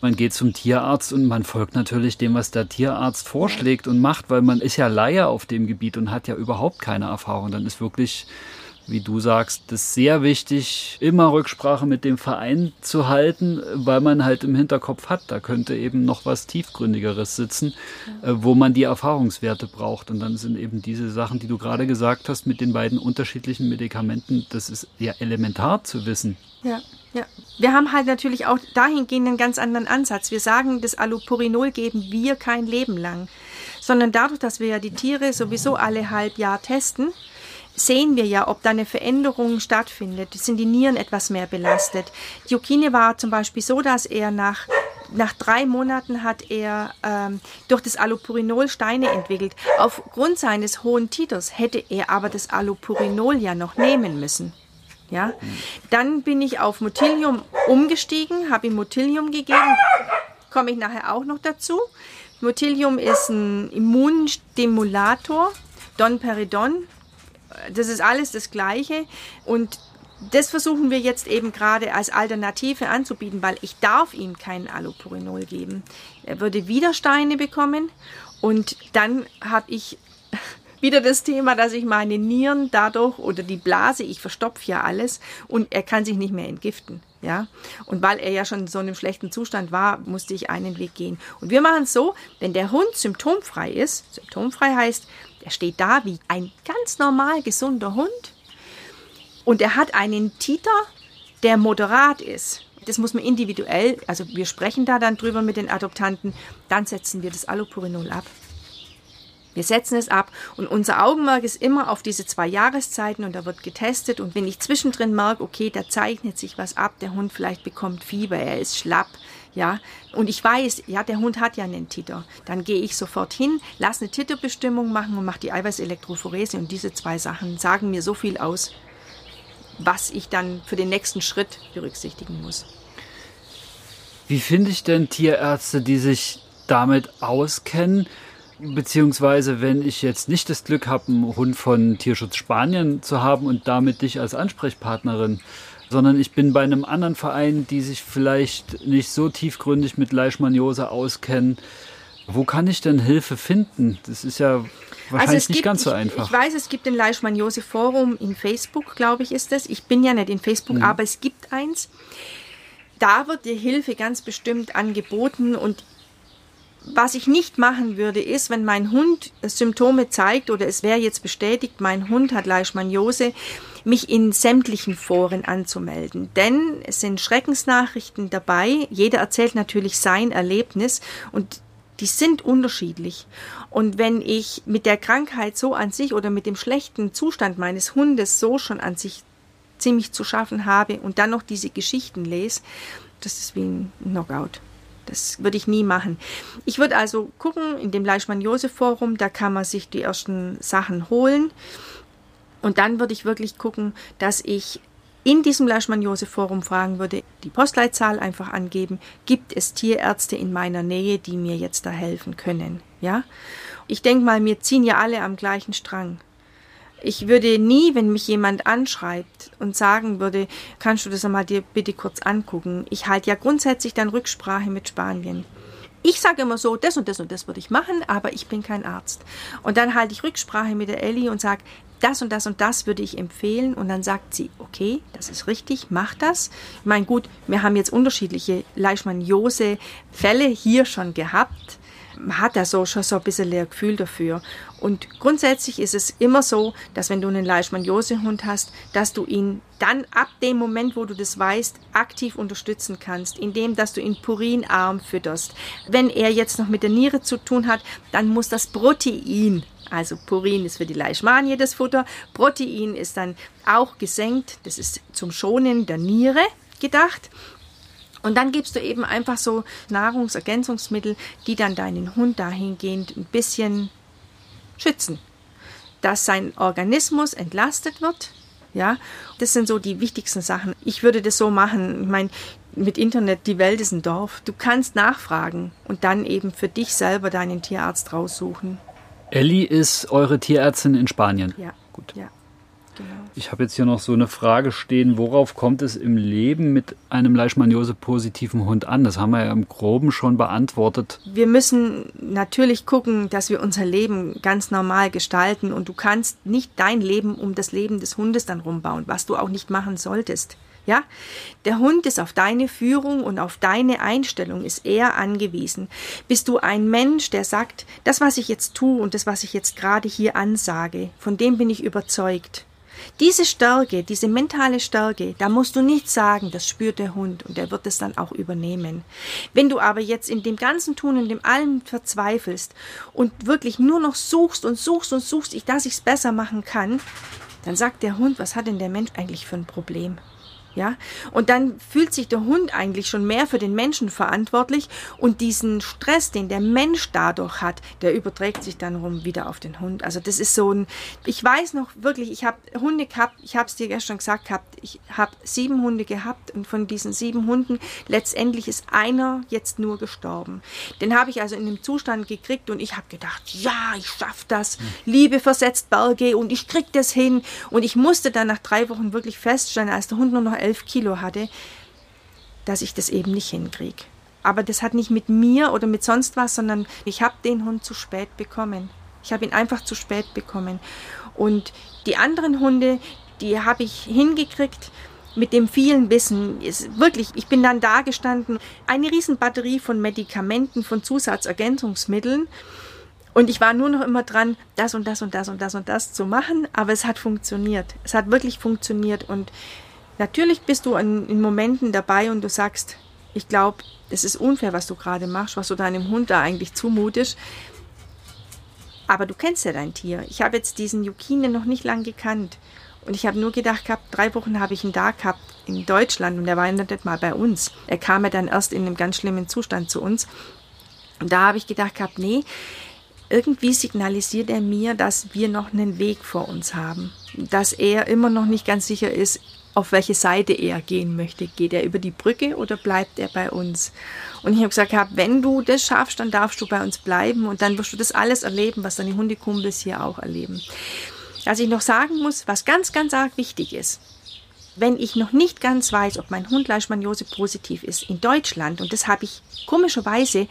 Man geht zum Tierarzt und man folgt natürlich dem, was der Tierarzt vorschlägt und macht, weil man ist ja Laie auf dem Gebiet und hat ja überhaupt keine Erfahrung. Dann ist wirklich wie du sagst, das sehr wichtig, immer Rücksprache mit dem Verein zu halten, weil man halt im Hinterkopf hat, da könnte eben noch was tiefgründigeres sitzen, ja. äh, wo man die Erfahrungswerte braucht. Und dann sind eben diese Sachen, die du gerade gesagt hast, mit den beiden unterschiedlichen Medikamenten, das ist ja elementar zu wissen. Ja. Ja, wir haben halt natürlich auch dahingehend einen ganz anderen Ansatz. Wir sagen, das Allopurinol geben wir kein Leben lang, sondern dadurch, dass wir ja die Tiere sowieso alle halb Jahr testen, sehen wir ja, ob da eine Veränderung stattfindet. Sind die Nieren etwas mehr belastet? Jokine war zum Beispiel so, dass er nach nach drei Monaten hat er ähm, durch das Allopurinol Steine entwickelt. Aufgrund seines hohen Titers hätte er aber das Allopurinol ja noch nehmen müssen. Ja? Dann bin ich auf Motilium umgestiegen, habe ihm Motilium gegeben. Komme ich nachher auch noch dazu. Motilium ist ein Immunstimulator. Donperidon das ist alles das Gleiche und das versuchen wir jetzt eben gerade als Alternative anzubieten, weil ich darf ihm kein Allopurinol geben. Er würde wieder Steine bekommen und dann habe ich wieder das Thema, dass ich meine Nieren dadurch oder die Blase, ich verstopfe ja alles und er kann sich nicht mehr entgiften. Ja, und weil er ja schon in so einem schlechten Zustand war, musste ich einen Weg gehen. Und wir machen es so, wenn der Hund symptomfrei ist, symptomfrei heißt, er steht da wie ein ganz normal gesunder Hund und er hat einen Titer, der moderat ist. Das muss man individuell, also wir sprechen da dann drüber mit den Adoptanten, dann setzen wir das Allopurinol ab. Wir setzen es ab und unser Augenmerk ist immer auf diese zwei Jahreszeiten und da wird getestet und wenn ich zwischendrin merke, okay, da zeichnet sich was ab, der Hund vielleicht bekommt Fieber, er ist schlapp, ja, und ich weiß, ja, der Hund hat ja einen Titter, dann gehe ich sofort hin, lasse eine Titterbestimmung machen und mache die Eiweißelektrophorese und diese zwei Sachen sagen mir so viel aus, was ich dann für den nächsten Schritt berücksichtigen muss. Wie finde ich denn Tierärzte, die sich damit auskennen? Beziehungsweise, wenn ich jetzt nicht das Glück habe, einen Hund von Tierschutz Spanien zu haben und damit dich als Ansprechpartnerin, sondern ich bin bei einem anderen Verein, die sich vielleicht nicht so tiefgründig mit Leishmaniose auskennen. Wo kann ich denn Hilfe finden? Das ist ja wahrscheinlich also nicht ganz so einfach. Ich, ich, weiß, es gibt ein Leishmaniose-Forum in Facebook, glaube ich, ist das. Ich bin ja nicht in Facebook, mhm. aber es gibt eins. Da wird dir Hilfe ganz bestimmt angeboten und was ich nicht machen würde, ist, wenn mein Hund Symptome zeigt oder es wäre jetzt bestätigt, mein Hund hat Leishmaniose, mich in sämtlichen Foren anzumelden. Denn es sind Schreckensnachrichten dabei. Jeder erzählt natürlich sein Erlebnis und die sind unterschiedlich. Und wenn ich mit der Krankheit so an sich oder mit dem schlechten Zustand meines Hundes so schon an sich ziemlich zu schaffen habe und dann noch diese Geschichten lese, das ist wie ein Knockout. Das würde ich nie machen. Ich würde also gucken in dem Leishmaniose-Forum, da kann man sich die ersten Sachen holen. Und dann würde ich wirklich gucken, dass ich in diesem Leishmaniose-Forum fragen würde, die Postleitzahl einfach angeben, gibt es Tierärzte in meiner Nähe, die mir jetzt da helfen können? Ja? Ich denke mal, wir ziehen ja alle am gleichen Strang. Ich würde nie, wenn mich jemand anschreibt und sagen würde, kannst du das einmal dir bitte kurz angucken. Ich halte ja grundsätzlich dann Rücksprache mit Spanien. Ich sage immer so, das und das und das würde ich machen, aber ich bin kein Arzt. Und dann halte ich Rücksprache mit der Ellie und sage, das und das und das würde ich empfehlen. Und dann sagt sie, okay, das ist richtig, mach das. Ich meine, gut, wir haben jetzt unterschiedliche Leishmaniose-Fälle hier schon gehabt man hat da so schon so ein bisschen ein Gefühl dafür. Und grundsätzlich ist es immer so, dass wenn du einen Leishmaniose-Hund hast, dass du ihn dann ab dem Moment, wo du das weißt, aktiv unterstützen kannst, indem dass du ihn purinarm fütterst. Wenn er jetzt noch mit der Niere zu tun hat, dann muss das Protein also Purin ist für die Leishmanie das Futter. Protein ist dann auch gesenkt. Das ist zum Schonen der Niere gedacht. Und dann gibst du eben einfach so Nahrungsergänzungsmittel, die dann deinen Hund dahingehend ein bisschen schützen, dass sein Organismus entlastet wird. Ja, das sind so die wichtigsten Sachen. Ich würde das so machen. Ich meine, mit Internet, die Welt ist ein Dorf. Du kannst nachfragen und dann eben für dich selber deinen Tierarzt raussuchen. Ellie ist eure Tierärztin in Spanien. Ja. Gut. Ja. Genau. Ich habe jetzt hier noch so eine Frage stehen, worauf kommt es im Leben mit einem Leishmaniose-positiven Hund an? Das haben wir ja im Groben schon beantwortet. Wir müssen natürlich gucken, dass wir unser Leben ganz normal gestalten und du kannst nicht dein Leben um das Leben des Hundes dann rumbauen, was du auch nicht machen solltest. Ja, der Hund ist auf deine Führung und auf deine Einstellung ist er angewiesen. Bist du ein Mensch, der sagt, das, was ich jetzt tue und das, was ich jetzt gerade hier ansage, von dem bin ich überzeugt. Diese Stärke, diese mentale Stärke, da musst du nicht sagen, das spürt der Hund und er wird es dann auch übernehmen. Wenn du aber jetzt in dem ganzen Tun und dem allem verzweifelst und wirklich nur noch suchst und suchst und suchst, dass ich es besser machen kann, dann sagt der Hund, was hat denn der Mensch eigentlich für ein Problem? Ja, und dann fühlt sich der Hund eigentlich schon mehr für den Menschen verantwortlich und diesen Stress, den der Mensch dadurch hat, der überträgt sich dann rum wieder auf den Hund. Also das ist so ein, ich weiß noch wirklich, ich habe Hunde gehabt, ich habe es dir gestern gesagt gehabt, ich habe sieben Hunde gehabt und von diesen sieben Hunden letztendlich ist einer jetzt nur gestorben. Den habe ich also in einem Zustand gekriegt und ich habe gedacht, ja, ich schaffe das, Liebe versetzt Berge und ich krieg das hin und ich musste dann nach drei Wochen wirklich feststellen, als der Hund nur noch elf Kilo hatte, dass ich das eben nicht hinkriege. Aber das hat nicht mit mir oder mit sonst was, sondern ich habe den Hund zu spät bekommen. Ich habe ihn einfach zu spät bekommen. Und die anderen Hunde, die habe ich hingekriegt mit dem vielen Wissen. Ist wirklich, ich bin dann da gestanden, eine Riesenbatterie von Medikamenten, von Zusatzergänzungsmitteln. Und ich war nur noch immer dran, das und das und das und das und das zu machen, aber es hat funktioniert. Es hat wirklich funktioniert und Natürlich bist du in, in Momenten dabei und du sagst, ich glaube, es ist unfair, was du gerade machst, was du deinem Hund da eigentlich zumutest. Aber du kennst ja dein Tier. Ich habe jetzt diesen Yukine noch nicht lang gekannt. Und ich habe nur gedacht gehabt, drei Wochen habe ich ihn da gehabt in Deutschland und er war nicht mal bei uns. Er kam ja dann erst in einem ganz schlimmen Zustand zu uns. Und da habe ich gedacht gehabt, nee, irgendwie signalisiert er mir, dass wir noch einen Weg vor uns haben. Dass er immer noch nicht ganz sicher ist, auf welche Seite er gehen möchte. Geht er über die Brücke oder bleibt er bei uns? Und ich habe gesagt, wenn du das schaffst, dann darfst du bei uns bleiben und dann wirst du das alles erleben, was deine Hundekumpels hier auch erleben. Was ich noch sagen muss, was ganz, ganz arg wichtig ist, wenn ich noch nicht ganz weiß, ob mein Hund Leishmaniose positiv ist, in Deutschland, und das habe ich komischerweise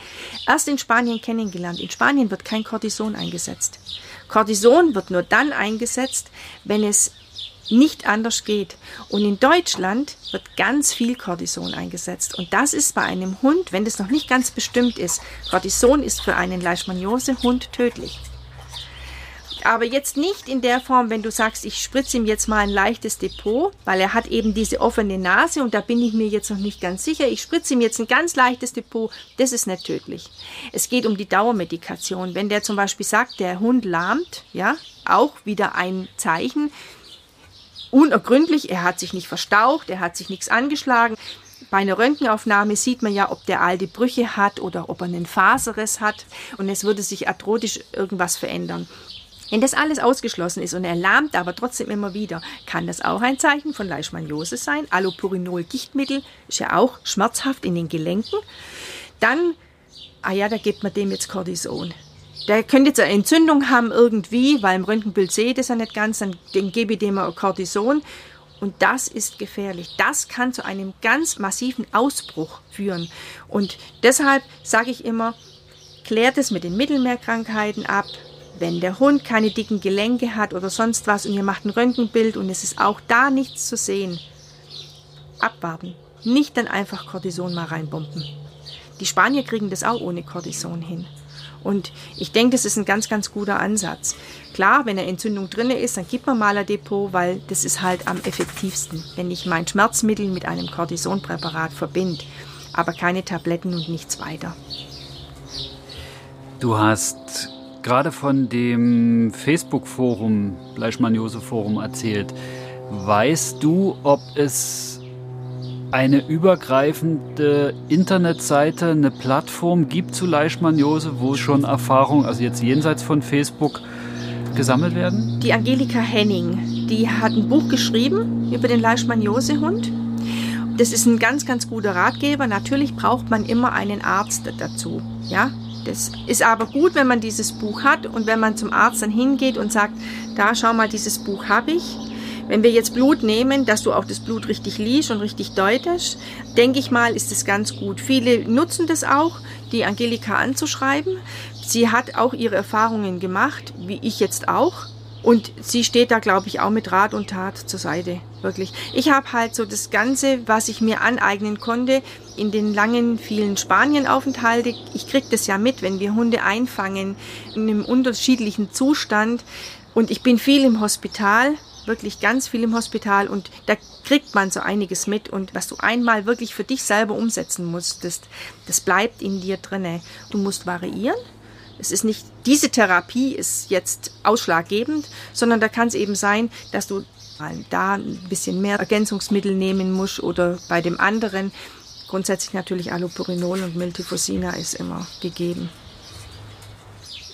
erst in Spanien kennengelernt, in Spanien wird kein Cortison eingesetzt. Cortison wird nur dann eingesetzt, wenn es nicht anders geht. Und in Deutschland wird ganz viel Cortison eingesetzt. Und das ist bei einem Hund, wenn das noch nicht ganz bestimmt ist, Cortison ist für einen Leishmaniose-Hund tödlich. Aber jetzt nicht in der Form, wenn du sagst, ich spritze ihm jetzt mal ein leichtes Depot, weil er hat eben diese offene Nase und da bin ich mir jetzt noch nicht ganz sicher. Ich spritze ihm jetzt ein ganz leichtes Depot, das ist nicht tödlich. Es geht um die Dauermedikation. Wenn der zum Beispiel sagt, der Hund lahmt, ja, auch wieder ein Zeichen, unergründlich, er hat sich nicht verstaucht, er hat sich nichts angeschlagen. Bei einer Röntgenaufnahme sieht man ja, ob der alte Brüche hat oder ob er einen Faserriss hat und es würde sich arthrotisch irgendwas verändern. Wenn das alles ausgeschlossen ist und er lahmt aber trotzdem immer wieder, kann das auch ein Zeichen von Leishmaniose sein. Allopurinol-Gichtmittel ist ja auch schmerzhaft in den Gelenken. Dann, ah ja, da gibt man dem jetzt Cortison der könnte jetzt eine Entzündung haben irgendwie, weil im Röntgenbild sehe ich das ja nicht ganz, dann gebe ich dem mal Cortison. Und das ist gefährlich. Das kann zu einem ganz massiven Ausbruch führen. Und deshalb sage ich immer, klärt es mit den Mittelmeerkrankheiten ab. Wenn der Hund keine dicken Gelenke hat oder sonst was und ihr macht ein Röntgenbild und es ist auch da nichts zu sehen, abwarten. Nicht dann einfach Cortison mal reinbomben. Die Spanier kriegen das auch ohne Cortison hin. Und ich denke, das ist ein ganz, ganz guter Ansatz. Klar, wenn eine Entzündung drin ist, dann gibt man mal ein Depot, weil das ist halt am effektivsten, wenn ich mein Schmerzmittel mit einem Cortisonpräparat verbinde, aber keine Tabletten und nichts weiter. Du hast gerade von dem Facebook-Forum, Leishmaniose-Forum erzählt. Weißt du, ob es eine übergreifende Internetseite, eine Plattform gibt zu Leishmaniose, wo schon Erfahrungen, also jetzt jenseits von Facebook, gesammelt werden? Die Angelika Henning, die hat ein Buch geschrieben über den Leishmaniose-Hund. Das ist ein ganz, ganz guter Ratgeber. Natürlich braucht man immer einen Arzt dazu. Ja, das ist aber gut, wenn man dieses Buch hat und wenn man zum Arzt dann hingeht und sagt, da schau mal, dieses Buch habe ich wenn wir jetzt Blut nehmen, dass du auch das Blut richtig liest und richtig deutest, denke ich mal, ist es ganz gut. Viele nutzen das auch, die Angelika anzuschreiben. Sie hat auch ihre Erfahrungen gemacht, wie ich jetzt auch. Und sie steht da, glaube ich, auch mit Rat und Tat zur Seite. Wirklich. Ich habe halt so das Ganze, was ich mir aneignen konnte, in den langen, vielen Spanienaufenthalte. Ich kriege das ja mit, wenn wir Hunde einfangen in einem unterschiedlichen Zustand. Und ich bin viel im Hospital wirklich ganz viel im Hospital und da kriegt man so einiges mit und was du einmal wirklich für dich selber umsetzen musstest, das bleibt in dir drinne. Du musst variieren. Es ist nicht, diese Therapie ist jetzt ausschlaggebend, sondern da kann es eben sein, dass du da ein bisschen mehr Ergänzungsmittel nehmen musst oder bei dem anderen. Grundsätzlich natürlich Allopurinol und Miltifosina ist immer gegeben.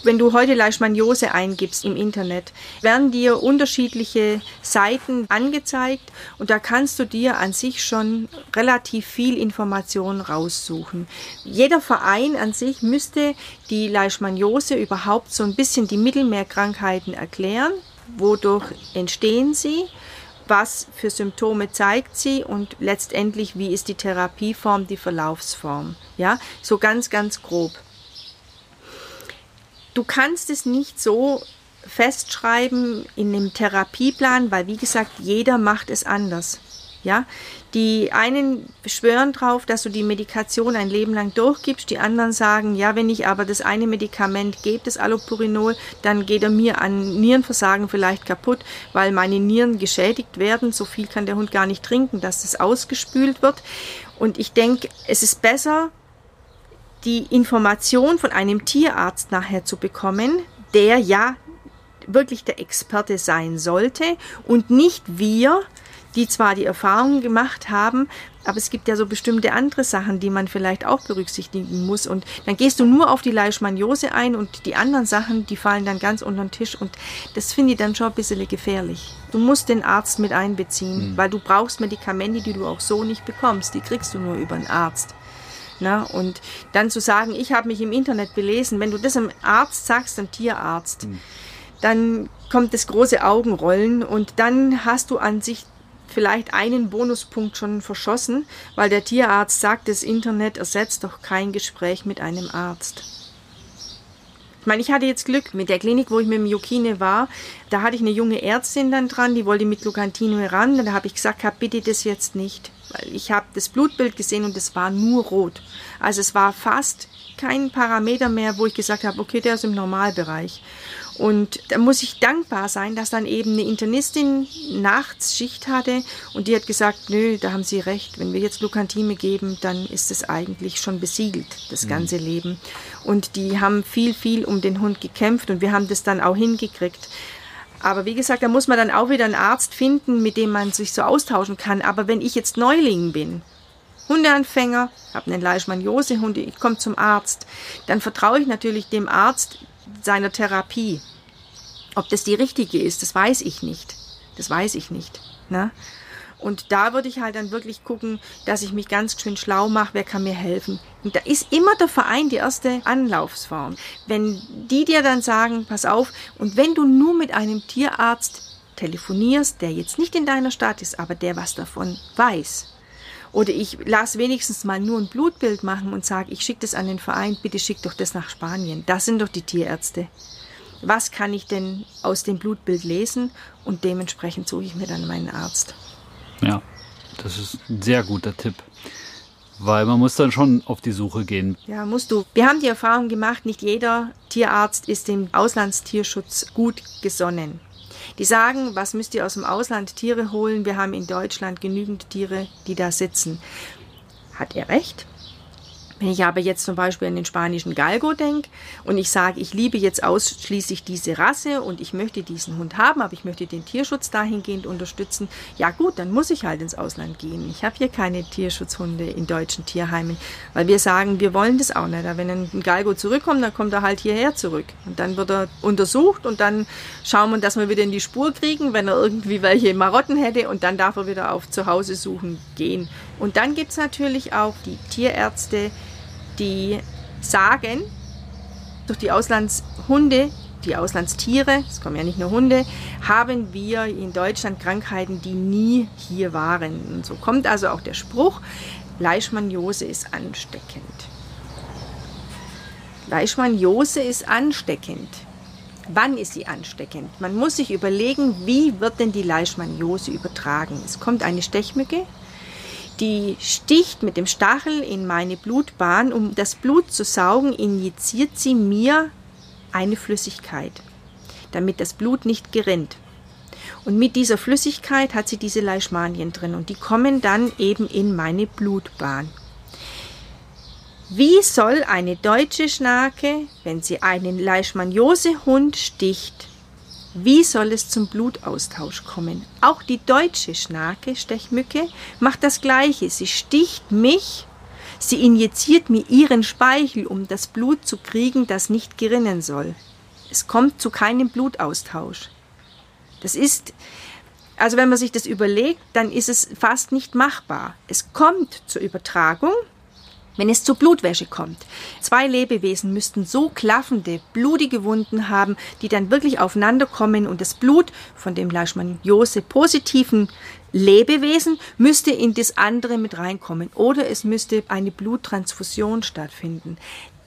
Wenn du heute Leishmaniose eingibst im Internet, werden dir unterschiedliche Seiten angezeigt und da kannst du dir an sich schon relativ viel Information raussuchen. Jeder Verein an sich müsste die Leishmaniose überhaupt so ein bisschen die Mittelmeerkrankheiten erklären. Wodurch entstehen sie? was für Symptome zeigt sie und letztendlich wie ist die Therapieform, die Verlaufsform. Ja, so ganz, ganz grob du kannst es nicht so festschreiben in einem Therapieplan, weil wie gesagt, jeder macht es anders. Ja, die einen schwören drauf, dass du die Medikation ein Leben lang durchgibst, die anderen sagen, ja, wenn ich aber das eine Medikament gebe, das Allopurinol, dann geht er mir an Nierenversagen vielleicht kaputt, weil meine Nieren geschädigt werden. So viel kann der Hund gar nicht trinken, dass es ausgespült wird. Und ich denke, es ist besser, die Information von einem Tierarzt nachher zu bekommen, der ja wirklich der Experte sein sollte und nicht wir, die zwar die Erfahrung gemacht haben, aber es gibt ja so bestimmte andere Sachen, die man vielleicht auch berücksichtigen muss. Und dann gehst du nur auf die Leishmaniose ein und die anderen Sachen, die fallen dann ganz unter den Tisch. Und das finde ich dann schon ein bisschen gefährlich. Du musst den Arzt mit einbeziehen, mhm. weil du brauchst Medikamente, die du auch so nicht bekommst. Die kriegst du nur über einen Arzt. Na, und dann zu sagen, ich habe mich im Internet belesen, wenn du das einem Arzt sagst, einem Tierarzt, mhm. dann kommt das große Augenrollen und dann hast du an sich vielleicht einen Bonuspunkt schon verschossen, weil der Tierarzt sagt, das Internet ersetzt doch kein Gespräch mit einem Arzt. Ich meine, ich hatte jetzt Glück mit der Klinik, wo ich mit dem Jukine war. Da hatte ich eine junge Ärztin dann dran, die wollte mit Lucantino ran. Da habe ich gesagt, bitte das jetzt nicht. Weil ich habe das Blutbild gesehen und es war nur rot. Also es war fast kein Parameter mehr, wo ich gesagt habe, okay, der ist im Normalbereich. Und da muss ich dankbar sein, dass dann eben eine Internistin nachts Schicht hatte und die hat gesagt, nö, da haben Sie recht, wenn wir jetzt Lukantime geben, dann ist es eigentlich schon besiegelt, das mhm. ganze mhm. Leben. Und die haben viel, viel um den Hund gekämpft und wir haben das dann auch hingekriegt. Aber wie gesagt, da muss man dann auch wieder einen Arzt finden, mit dem man sich so austauschen kann. Aber wenn ich jetzt Neuling bin, Hundeanfänger, habe einen Leishmaniose-Hund, ich komme zum Arzt, dann vertraue ich natürlich dem Arzt seiner Therapie. Ob das die richtige ist, das weiß ich nicht. Das weiß ich nicht. Ne? Und da würde ich halt dann wirklich gucken, dass ich mich ganz schön schlau mache, wer kann mir helfen. Und da ist immer der Verein die erste Anlaufsform. Wenn die dir dann sagen, pass auf, und wenn du nur mit einem Tierarzt telefonierst, der jetzt nicht in deiner Stadt ist, aber der was davon weiß, oder ich lasse wenigstens mal nur ein Blutbild machen und sage, ich schicke das an den Verein, bitte schick doch das nach Spanien. Das sind doch die Tierärzte. Was kann ich denn aus dem Blutbild lesen? Und dementsprechend suche ich mir dann meinen Arzt. Ja, das ist ein sehr guter Tipp. Weil man muss dann schon auf die Suche gehen. Ja, musst du. Wir haben die Erfahrung gemacht, nicht jeder Tierarzt ist dem Auslandstierschutz gut gesonnen. Die sagen, was müsst ihr aus dem Ausland Tiere holen? Wir haben in Deutschland genügend Tiere, die da sitzen. Hat er recht? Wenn ich aber jetzt zum Beispiel an den spanischen Galgo denke und ich sage, ich liebe jetzt ausschließlich diese Rasse und ich möchte diesen Hund haben, aber ich möchte den Tierschutz dahingehend unterstützen, ja gut, dann muss ich halt ins Ausland gehen. Ich habe hier keine Tierschutzhunde in deutschen Tierheimen, weil wir sagen, wir wollen das auch nicht. Wenn ein Galgo zurückkommt, dann kommt er halt hierher zurück. Und dann wird er untersucht und dann schauen wir, dass wir wieder in die Spur kriegen, wenn er irgendwie welche Marotten hätte und dann darf er wieder auf Zuhause suchen gehen. Und dann gibt es natürlich auch die Tierärzte, die sagen, durch die Auslandshunde, die Auslandstiere, es kommen ja nicht nur Hunde, haben wir in Deutschland Krankheiten, die nie hier waren. Und so kommt also auch der Spruch, Leishmaniose ist ansteckend. Leishmaniose ist ansteckend. Wann ist sie ansteckend? Man muss sich überlegen, wie wird denn die Leishmaniose übertragen? Es kommt eine Stechmücke, die sticht mit dem Stachel in meine Blutbahn. Um das Blut zu saugen, injiziert sie mir eine Flüssigkeit, damit das Blut nicht gerinnt. Und mit dieser Flüssigkeit hat sie diese Leishmanien drin und die kommen dann eben in meine Blutbahn. Wie soll eine deutsche Schnake, wenn sie einen Leishmaniose-Hund sticht, wie soll es zum Blutaustausch kommen? Auch die deutsche Schnake, Stechmücke, macht das Gleiche. Sie sticht mich, sie injiziert mir ihren Speichel, um das Blut zu kriegen, das nicht gerinnen soll. Es kommt zu keinem Blutaustausch. Das ist, also wenn man sich das überlegt, dann ist es fast nicht machbar. Es kommt zur Übertragung, wenn es zur Blutwäsche kommt. Zwei Lebewesen müssten so klaffende, blutige Wunden haben, die dann wirklich aufeinander kommen und das Blut von dem Leishmaniose positiven Lebewesen müsste in das andere mit reinkommen oder es müsste eine Bluttransfusion stattfinden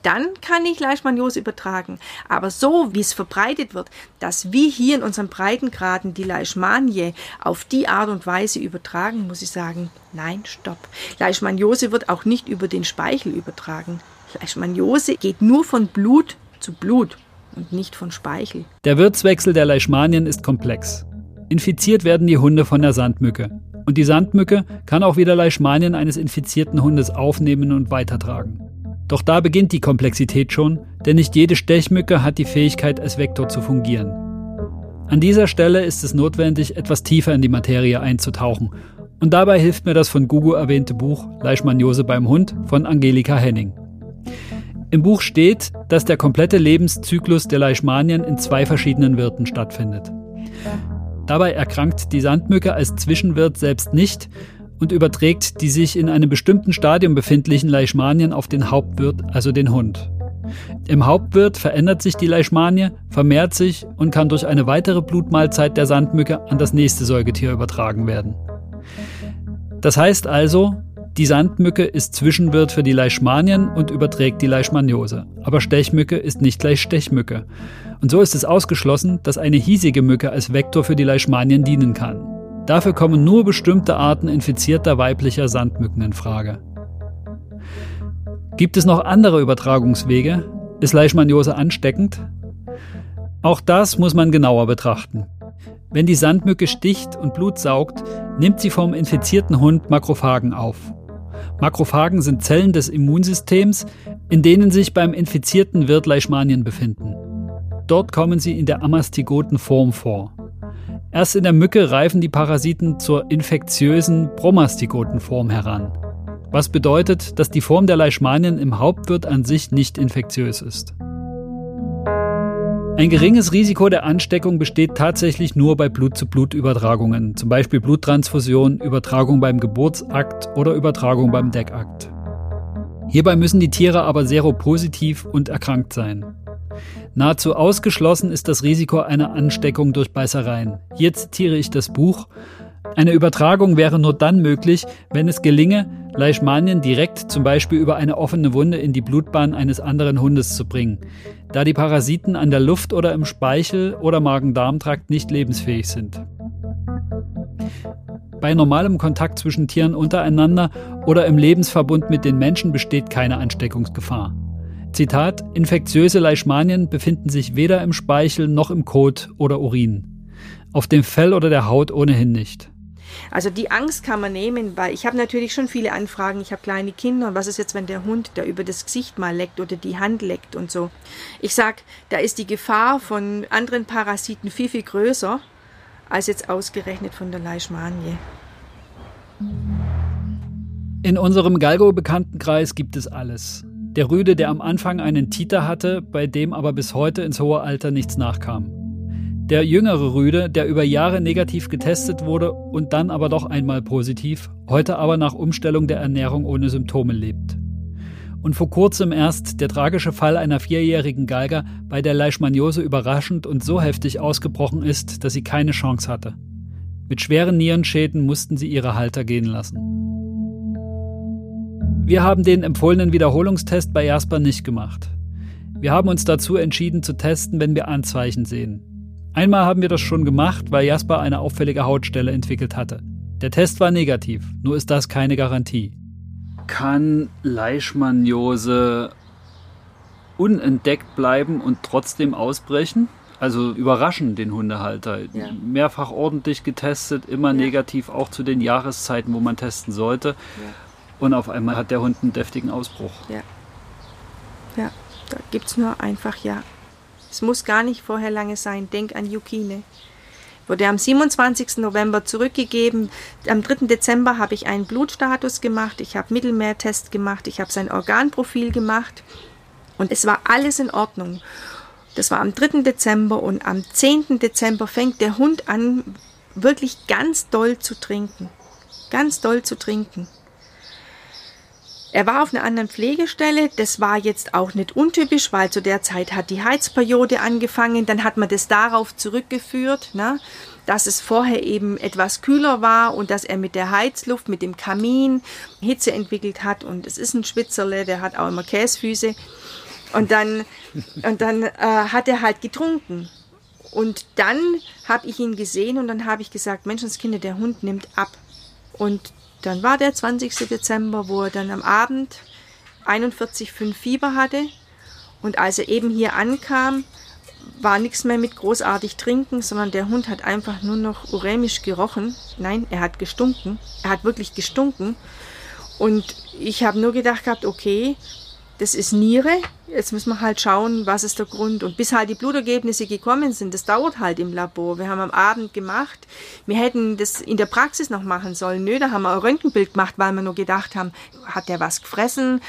dann kann ich Leishmaniose übertragen. Aber so, wie es verbreitet wird, dass wir hier in unseren Breitengraden die Leishmanie auf die Art und Weise übertragen, muss ich sagen, nein, stopp. Leishmaniose wird auch nicht über den Speichel übertragen. Leishmaniose geht nur von Blut zu Blut und nicht von Speichel. Der Wirtswechsel der Leishmanien ist komplex. Infiziert werden die Hunde von der Sandmücke. Und die Sandmücke kann auch wieder Leishmanien eines infizierten Hundes aufnehmen und weitertragen. Doch da beginnt die Komplexität schon, denn nicht jede Stechmücke hat die Fähigkeit, als Vektor zu fungieren. An dieser Stelle ist es notwendig, etwas tiefer in die Materie einzutauchen. Und dabei hilft mir das von Gugu erwähnte Buch Leishmaniose beim Hund von Angelika Henning. Im Buch steht, dass der komplette Lebenszyklus der Leishmanien in zwei verschiedenen Wirten stattfindet. Dabei erkrankt die Sandmücke als Zwischenwirt selbst nicht und überträgt die sich in einem bestimmten Stadium befindlichen Leishmanien auf den Hauptwirt, also den Hund. Im Hauptwirt verändert sich die Leishmanie, vermehrt sich und kann durch eine weitere Blutmahlzeit der Sandmücke an das nächste Säugetier übertragen werden. Das heißt also, die Sandmücke ist Zwischenwirt für die Leishmanien und überträgt die Leishmaniose. Aber Stechmücke ist nicht gleich Stechmücke. Und so ist es ausgeschlossen, dass eine hiesige Mücke als Vektor für die Leishmanien dienen kann. Dafür kommen nur bestimmte Arten infizierter weiblicher Sandmücken in Frage. Gibt es noch andere Übertragungswege? Ist Leishmaniose ansteckend? Auch das muss man genauer betrachten. Wenn die Sandmücke sticht und Blut saugt, nimmt sie vom infizierten Hund Makrophagen auf. Makrophagen sind Zellen des Immunsystems, in denen sich beim infizierten Wirt Leishmanien befinden. Dort kommen sie in der amastigoten Form vor. Erst in der Mücke reifen die Parasiten zur infektiösen bromastigoten Form heran. Was bedeutet, dass die Form der Leishmanien im Hauptwirt an sich nicht infektiös ist. Ein geringes Risiko der Ansteckung besteht tatsächlich nur bei Blut-zu-Blut-Übertragungen, zum Beispiel Bluttransfusion, Übertragung beim Geburtsakt oder Übertragung beim Deckakt. Hierbei müssen die Tiere aber seropositiv und erkrankt sein. Nahezu ausgeschlossen ist das Risiko einer Ansteckung durch Beißereien. Hier zitiere ich das Buch. Eine Übertragung wäre nur dann möglich, wenn es gelinge, Leishmanien direkt zum Beispiel über eine offene Wunde in die Blutbahn eines anderen Hundes zu bringen da die Parasiten an der Luft oder im Speichel oder Magen-Darm-Trakt nicht lebensfähig sind. Bei normalem Kontakt zwischen Tieren untereinander oder im Lebensverbund mit den Menschen besteht keine Ansteckungsgefahr. Zitat: Infektiöse Leishmanien befinden sich weder im Speichel noch im Kot oder Urin. Auf dem Fell oder der Haut ohnehin nicht. Also die Angst kann man nehmen, weil ich habe natürlich schon viele Anfragen. Ich habe kleine Kinder und was ist jetzt, wenn der Hund da über das Gesicht mal leckt oder die Hand leckt und so. Ich sag, da ist die Gefahr von anderen Parasiten viel, viel größer als jetzt ausgerechnet von der Leishmanie. In unserem Galgo-Bekanntenkreis gibt es alles. Der Rüde, der am Anfang einen Titer hatte, bei dem aber bis heute ins hohe Alter nichts nachkam. Der jüngere Rüde, der über Jahre negativ getestet wurde und dann aber doch einmal positiv, heute aber nach Umstellung der Ernährung ohne Symptome lebt. Und vor kurzem erst der tragische Fall einer vierjährigen Geiger, bei der Leishmaniose überraschend und so heftig ausgebrochen ist, dass sie keine Chance hatte. Mit schweren Nierenschäden mussten sie ihre Halter gehen lassen. Wir haben den empfohlenen Wiederholungstest bei Jasper nicht gemacht. Wir haben uns dazu entschieden zu testen, wenn wir Anzeichen sehen. Einmal haben wir das schon gemacht, weil Jasper eine auffällige Hautstelle entwickelt hatte. Der Test war negativ, nur ist das keine Garantie. Kann Leishmaniose unentdeckt bleiben und trotzdem ausbrechen? Also überraschen den Hundehalter. Ja. Mehrfach ordentlich getestet, immer ja. negativ, auch zu den Jahreszeiten, wo man testen sollte. Ja. Und auf einmal hat der Hund einen deftigen Ausbruch. Ja. Ja, da gibt es nur einfach ja es muss gar nicht vorher lange sein. Denk an Yukine. Wurde am 27. November zurückgegeben. Am 3. Dezember habe ich einen Blutstatus gemacht. Ich habe Mittelmeertest gemacht. Ich habe sein Organprofil gemacht. Und es war alles in Ordnung. Das war am 3. Dezember und am 10. Dezember fängt der Hund an, wirklich ganz doll zu trinken. Ganz doll zu trinken. Er war auf einer anderen Pflegestelle. Das war jetzt auch nicht untypisch, weil zu der Zeit hat die Heizperiode angefangen. Dann hat man das darauf zurückgeführt, ne, dass es vorher eben etwas kühler war und dass er mit der Heizluft, mit dem Kamin Hitze entwickelt hat. Und es ist ein Schwitzerle, der hat auch immer Käsfüße. Und dann, und dann äh, hat er halt getrunken. Und dann habe ich ihn gesehen und dann habe ich gesagt, Menschenskinder, der Hund nimmt ab. Und dann war der 20. Dezember, wo er dann am Abend 41,5 Fieber hatte. Und als er eben hier ankam, war nichts mehr mit großartig trinken, sondern der Hund hat einfach nur noch urämisch gerochen. Nein, er hat gestunken. Er hat wirklich gestunken. Und ich habe nur gedacht gehabt, okay, das ist Niere. Jetzt müssen wir halt schauen, was ist der Grund. Und bis halt die Blutergebnisse gekommen sind, das dauert halt im Labor. Wir haben am Abend gemacht. Wir hätten das in der Praxis noch machen sollen. Nö, da haben wir ein Röntgenbild gemacht, weil wir nur gedacht haben, hat der was gefressen?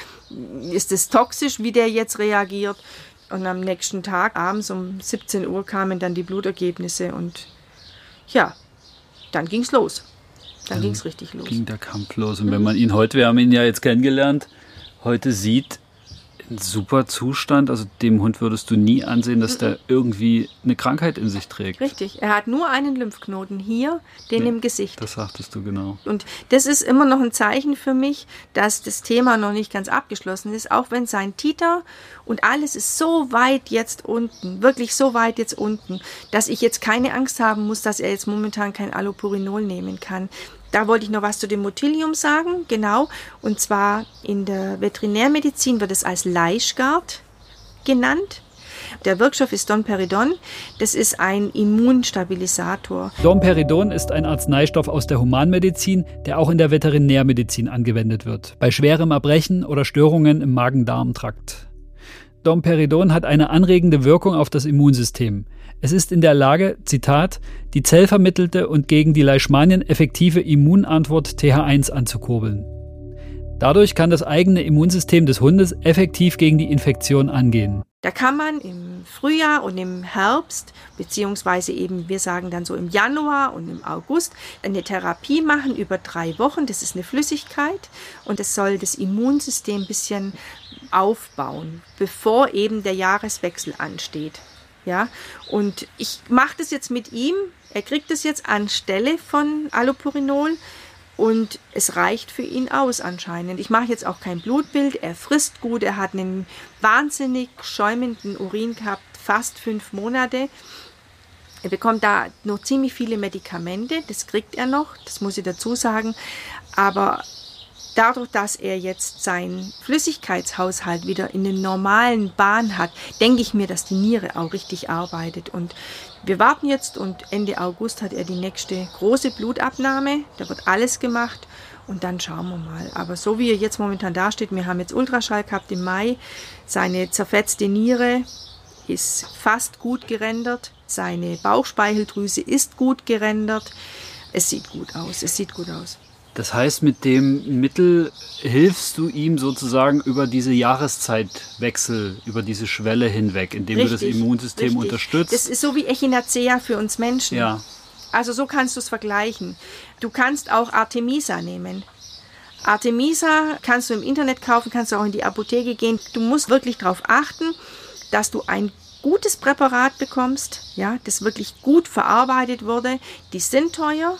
Ist es toxisch, wie der jetzt reagiert? Und am nächsten Tag, abends um 17 Uhr, kamen dann die Blutergebnisse und ja, dann ging's los. Dann, dann ging's richtig los. Ging der Kampf los. Und wenn man ihn heute, wir haben ihn ja jetzt kennengelernt, heute sieht, super Zustand. Also dem Hund würdest du nie ansehen, dass der irgendwie eine Krankheit in sich trägt. Richtig. Er hat nur einen Lymphknoten hier, den ja, im Gesicht. Das sagtest du genau. Und das ist immer noch ein Zeichen für mich, dass das Thema noch nicht ganz abgeschlossen ist, auch wenn sein Titer und alles ist so weit jetzt unten, wirklich so weit jetzt unten, dass ich jetzt keine Angst haben muss, dass er jetzt momentan kein Allopurinol nehmen kann. Da wollte ich noch was zu dem Motilium sagen, genau. Und zwar in der Veterinärmedizin wird es als Leischgard genannt. Der Wirkstoff ist Domperidon. Das ist ein Immunstabilisator. Domperidon ist ein Arzneistoff aus der Humanmedizin, der auch in der Veterinärmedizin angewendet wird, bei schwerem Erbrechen oder Störungen im Magen-Darm-Trakt. Domperidon hat eine anregende Wirkung auf das Immunsystem. Es ist in der Lage, Zitat, die zellvermittelte und gegen die Leishmanien effektive Immunantwort TH1 anzukurbeln. Dadurch kann das eigene Immunsystem des Hundes effektiv gegen die Infektion angehen. Da kann man im Frühjahr und im Herbst, beziehungsweise eben, wir sagen dann so im Januar und im August, eine Therapie machen über drei Wochen. Das ist eine Flüssigkeit und es soll das Immunsystem ein bisschen aufbauen, bevor eben der Jahreswechsel ansteht. Ja, und ich mache das jetzt mit ihm. Er kriegt es jetzt anstelle von Allopurinol und es reicht für ihn aus anscheinend. Ich mache jetzt auch kein Blutbild. Er frisst gut. Er hat einen wahnsinnig schäumenden Urin gehabt, fast fünf Monate. Er bekommt da noch ziemlich viele Medikamente. Das kriegt er noch. Das muss ich dazu sagen. Aber dadurch, dass er jetzt seinen Flüssigkeitshaushalt wieder in den normalen Bahn hat, denke ich mir, dass die Niere auch richtig arbeitet. Und wir warten jetzt und Ende August hat er die nächste große Blutabnahme. Da wird alles gemacht und dann schauen wir mal. Aber so wie er jetzt momentan dasteht, wir haben jetzt Ultraschall gehabt im Mai, seine zerfetzte Niere ist fast gut gerendert, seine Bauchspeicheldrüse ist gut gerendert. Es sieht gut aus, es sieht gut aus. Das heißt, mit dem Mittel hilfst du ihm sozusagen über diese Jahreszeitwechsel, über diese Schwelle hinweg, indem richtig, du das Immunsystem richtig. unterstützt. Das ist so wie Echinacea für uns Menschen. Ja. Also so kannst du es vergleichen. Du kannst auch Artemisa nehmen. Artemisa kannst du im Internet kaufen, kannst du auch in die Apotheke gehen. Du musst wirklich darauf achten, dass du ein gutes Präparat bekommst, ja, das wirklich gut verarbeitet wurde. Die sind teuer,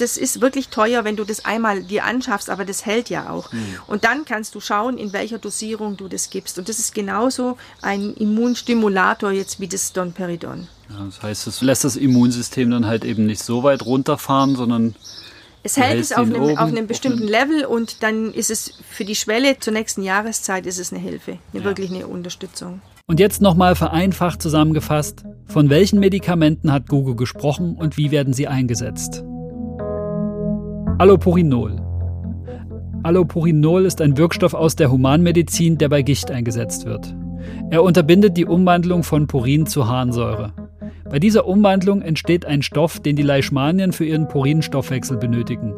das ist wirklich teuer, wenn du das einmal dir anschaffst, aber das hält ja auch. Mhm. Und dann kannst du schauen, in welcher Dosierung du das gibst. Und das ist genauso ein Immunstimulator jetzt wie das Donperidon. Ja, das heißt, es lässt das Immunsystem dann halt eben nicht so weit runterfahren, sondern es hält es auf einem, oben, auf einem bestimmten auf einem Level und dann ist es für die Schwelle zur nächsten Jahreszeit ist es eine Hilfe, eine, ja. wirklich eine Unterstützung. Und jetzt nochmal vereinfacht zusammengefasst, von welchen Medikamenten hat Google gesprochen und wie werden sie eingesetzt? Allopurinol. Allopurinol ist ein Wirkstoff aus der Humanmedizin, der bei Gicht eingesetzt wird. Er unterbindet die Umwandlung von Purin zu Harnsäure. Bei dieser Umwandlung entsteht ein Stoff, den die Leishmanien für ihren Purinstoffwechsel benötigen.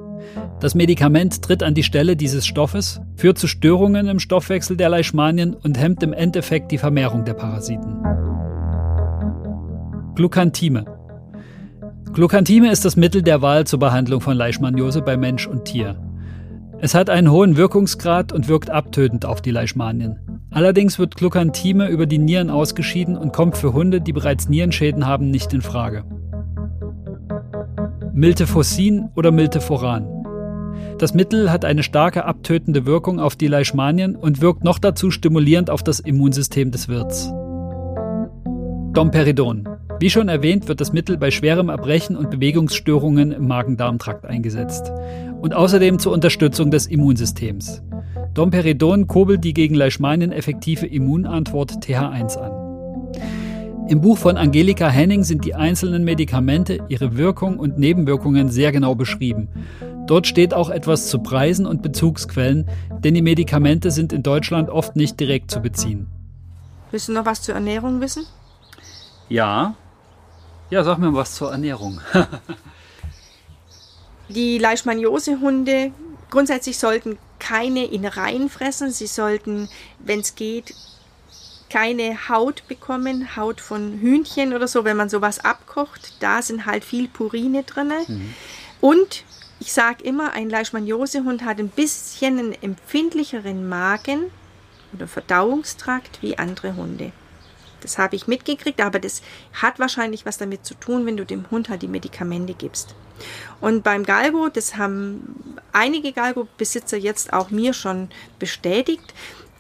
Das Medikament tritt an die Stelle dieses Stoffes, führt zu Störungen im Stoffwechsel der Leishmanien und hemmt im Endeffekt die Vermehrung der Parasiten. Glucantime Glucantime ist das Mittel der Wahl zur Behandlung von Leishmaniose bei Mensch und Tier. Es hat einen hohen Wirkungsgrad und wirkt abtötend auf die Leishmanien. Allerdings wird Glucantime über die Nieren ausgeschieden und kommt für Hunde, die bereits Nierenschäden haben, nicht in Frage. Miltefossin oder Milteforan. Das Mittel hat eine starke abtötende Wirkung auf die Leishmanien und wirkt noch dazu stimulierend auf das Immunsystem des Wirts. Domperidon. Wie schon erwähnt, wird das Mittel bei schwerem Erbrechen und Bewegungsstörungen im Magen-Darm-Trakt eingesetzt und außerdem zur Unterstützung des Immunsystems. Domperidon kurbelt die gegen Leishmanien effektive Immunantwort TH1 an. Im Buch von Angelika Henning sind die einzelnen Medikamente, ihre Wirkung und Nebenwirkungen sehr genau beschrieben. Dort steht auch etwas zu Preisen und Bezugsquellen, denn die Medikamente sind in Deutschland oft nicht direkt zu beziehen. Willst du noch was zur Ernährung wissen? Ja. Ja, sag mir was zur Ernährung. die Leishmaniose-Hunde grundsätzlich sollten keine Innereien fressen. Sie sollten, wenn es geht, keine Haut bekommen, Haut von Hühnchen oder so, wenn man sowas abkocht. Da sind halt viel Purine drin. Mhm. Und ich sage immer, ein Leishmaniosehund hat ein bisschen einen empfindlicheren Magen oder Verdauungstrakt wie andere Hunde. Das habe ich mitgekriegt, aber das hat wahrscheinlich was damit zu tun, wenn du dem Hund halt die Medikamente gibst. Und beim Galgo, das haben einige Galgo-Besitzer jetzt auch mir schon bestätigt,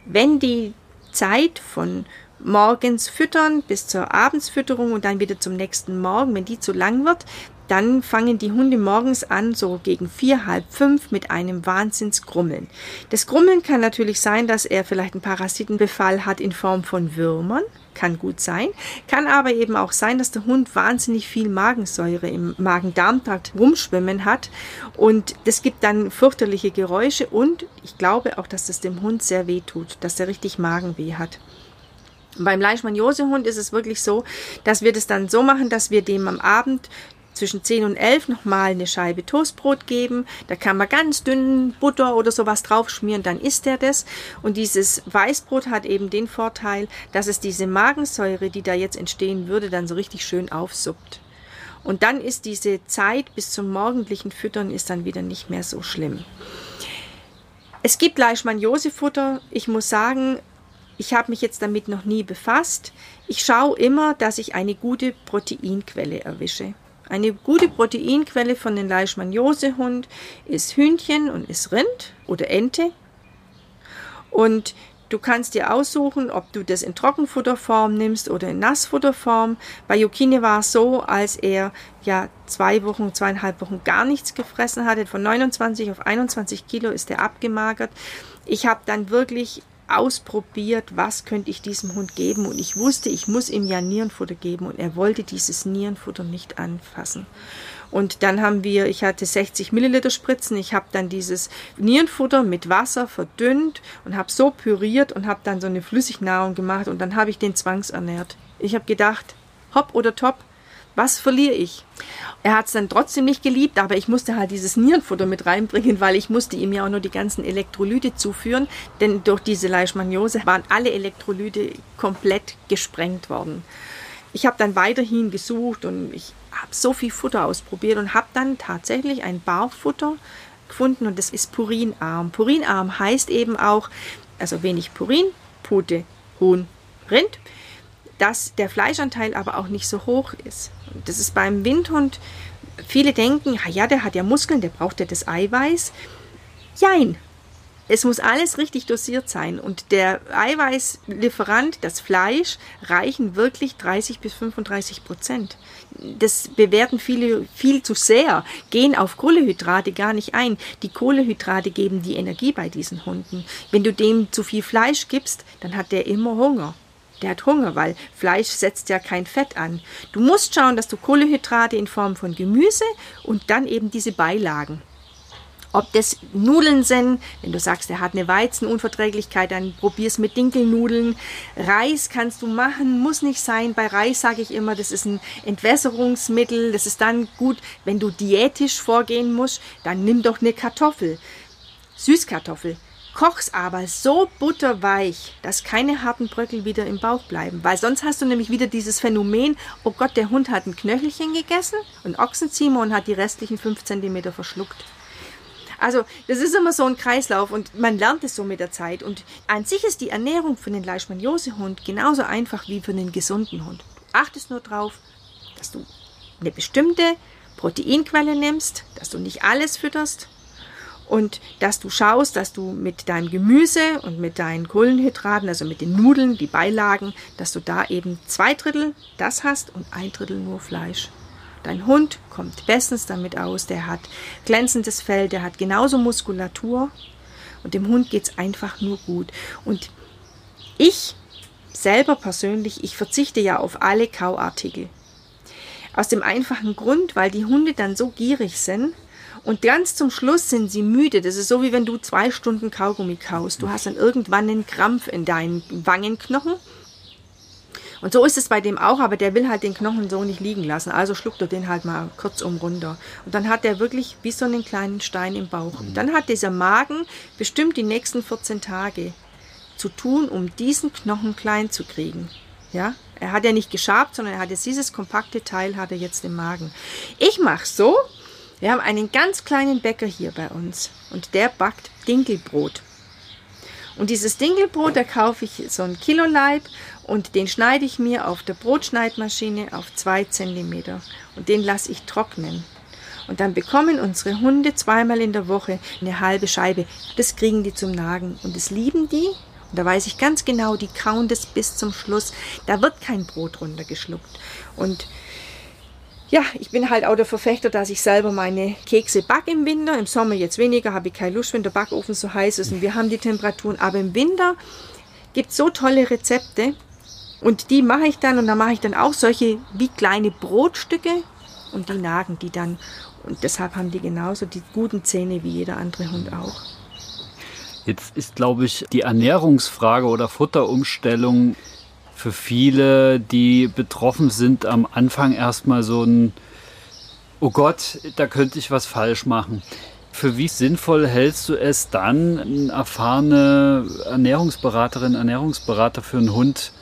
wenn die Zeit von morgens füttern bis zur Abendsfütterung und dann wieder zum nächsten Morgen, wenn die zu lang wird, dann fangen die Hunde morgens an, so gegen vier, halb fünf, mit einem Wahnsinnsgrummeln. Das Grummeln kann natürlich sein, dass er vielleicht einen Parasitenbefall hat in Form von Würmern. Kann gut sein. Kann aber eben auch sein, dass der Hund wahnsinnig viel Magensäure im Magen-Darm-Trakt rumschwimmen hat. Und das gibt dann fürchterliche Geräusche. Und ich glaube auch, dass das dem Hund sehr weh tut, dass er richtig Magenweh hat. Beim Leishmaniose-Hund ist es wirklich so, dass wir das dann so machen, dass wir dem am Abend zwischen 10 und 11 nochmal eine Scheibe Toastbrot geben. Da kann man ganz dünn Butter oder sowas drauf schmieren, dann isst er das. Und dieses Weißbrot hat eben den Vorteil, dass es diese Magensäure, die da jetzt entstehen würde, dann so richtig schön aufsuppt. Und dann ist diese Zeit bis zum morgendlichen Füttern ist dann wieder nicht mehr so schlimm. Es gibt Leishmaniose-Futter. Ich muss sagen, ich habe mich jetzt damit noch nie befasst. Ich schaue immer, dass ich eine gute Proteinquelle erwische. Eine gute Proteinquelle von den Leishmaniosehund ist Hühnchen und ist Rind oder Ente. Und du kannst dir aussuchen, ob du das in Trockenfutterform nimmst oder in Nassfutterform. Bei Yukine war es so, als er ja zwei Wochen, zweieinhalb Wochen gar nichts gefressen hatte, von 29 auf 21 Kilo ist er abgemagert. Ich habe dann wirklich ausprobiert, was könnte ich diesem Hund geben und ich wusste, ich muss ihm ja Nierenfutter geben und er wollte dieses Nierenfutter nicht anfassen. Und dann haben wir, ich hatte 60 Milliliter Spritzen, ich habe dann dieses Nierenfutter mit Wasser verdünnt und habe so püriert und habe dann so eine Flüssignahrung gemacht und dann habe ich den zwangsernährt. Ich habe gedacht, hopp oder top, was verliere ich? Er hat es dann trotzdem nicht geliebt, aber ich musste halt dieses Nierenfutter mit reinbringen, weil ich musste ihm ja auch nur die ganzen Elektrolyte zuführen, denn durch diese Leishmaniose waren alle Elektrolyte komplett gesprengt worden. Ich habe dann weiterhin gesucht und ich habe so viel Futter ausprobiert und habe dann tatsächlich ein Barfutter gefunden und das ist Purinarm. Purinarm heißt eben auch, also wenig Purin, Pute, Huhn, Rind dass der Fleischanteil aber auch nicht so hoch ist. Das ist beim Windhund, viele denken, ja, der hat ja Muskeln, der braucht ja das Eiweiß. Jein. Es muss alles richtig dosiert sein und der Eiweißlieferant, das Fleisch, reichen wirklich 30 bis 35 Prozent. Das bewerten viele viel zu sehr, gehen auf Kohlehydrate gar nicht ein. Die Kohlehydrate geben die Energie bei diesen Hunden. Wenn du dem zu viel Fleisch gibst, dann hat der immer Hunger der hat Hunger, weil Fleisch setzt ja kein Fett an. Du musst schauen, dass du Kohlehydrate in Form von Gemüse und dann eben diese Beilagen. Ob das Nudeln sind, wenn du sagst, er hat eine Weizenunverträglichkeit, dann probier's mit Dinkelnudeln. Reis kannst du machen, muss nicht sein. Bei Reis sage ich immer, das ist ein Entwässerungsmittel. Das ist dann gut, wenn du diätisch vorgehen musst, dann nimm doch eine Kartoffel. Süßkartoffel Koch's aber so butterweich, dass keine harten Bröckel wieder im Bauch bleiben. Weil sonst hast du nämlich wieder dieses Phänomen, oh Gott, der Hund hat ein Knöchelchen gegessen, ein Ochsenziemer und hat die restlichen fünf Zentimeter verschluckt. Also, das ist immer so ein Kreislauf und man lernt es so mit der Zeit. Und an sich ist die Ernährung für den Leishmaniose-Hund genauso einfach wie für einen gesunden Hund. Du achtest nur drauf, dass du eine bestimmte Proteinquelle nimmst, dass du nicht alles fütterst, und dass du schaust, dass du mit deinem Gemüse und mit deinen Kohlenhydraten, also mit den Nudeln, die Beilagen, dass du da eben zwei Drittel das hast und ein Drittel nur Fleisch. Dein Hund kommt bestens damit aus, der hat glänzendes Fell, der hat genauso Muskulatur und dem Hund geht es einfach nur gut. Und ich selber persönlich, ich verzichte ja auf alle Kauartikel. Aus dem einfachen Grund, weil die Hunde dann so gierig sind Und ganz zum Schluss sind sie müde. Das ist so, wie wenn du zwei Stunden Kaugummi kaust. Du hast dann irgendwann einen Krampf in deinen Wangenknochen. Und so ist es bei dem auch, aber der will halt den Knochen so nicht liegen lassen. Also schluckt er den halt mal kurzum runter. Und dann hat er wirklich wie so einen kleinen Stein im Bauch. Und dann hat dieser Magen bestimmt die nächsten 14 Tage zu tun, um diesen Knochen klein zu kriegen. Ja, er hat ja nicht geschabt, sondern er hat jetzt dieses kompakte Teil hat er jetzt im Magen. Ich mache so. Wir haben einen ganz kleinen Bäcker hier bei uns und der backt Dinkelbrot. Und dieses Dinkelbrot, da kaufe ich so ein Kilo Leib und den schneide ich mir auf der Brotschneidmaschine auf zwei Zentimeter und den lasse ich trocknen. Und dann bekommen unsere Hunde zweimal in der Woche eine halbe Scheibe. Das kriegen die zum Nagen und das lieben die und da weiß ich ganz genau, die kauen das bis zum Schluss. Da wird kein Brot runtergeschluckt. Und ja, ich bin halt auch der Verfechter, dass ich selber meine Kekse backe im Winter. Im Sommer jetzt weniger, habe ich keine Lust, wenn der Backofen so heiß ist und wir haben die Temperaturen. Aber im Winter gibt es so tolle Rezepte und die mache ich dann und da mache ich dann auch solche wie kleine Brotstücke und die nagen die dann. Und deshalb haben die genauso die guten Zähne wie jeder andere Hund auch. Jetzt ist, glaube ich, die Ernährungsfrage oder Futterumstellung für viele, die betroffen sind, am Anfang erstmal so ein, oh Gott, da könnte ich was falsch machen. Für wie sinnvoll hältst du es dann, eine erfahrene Ernährungsberaterin, Ernährungsberater für einen Hund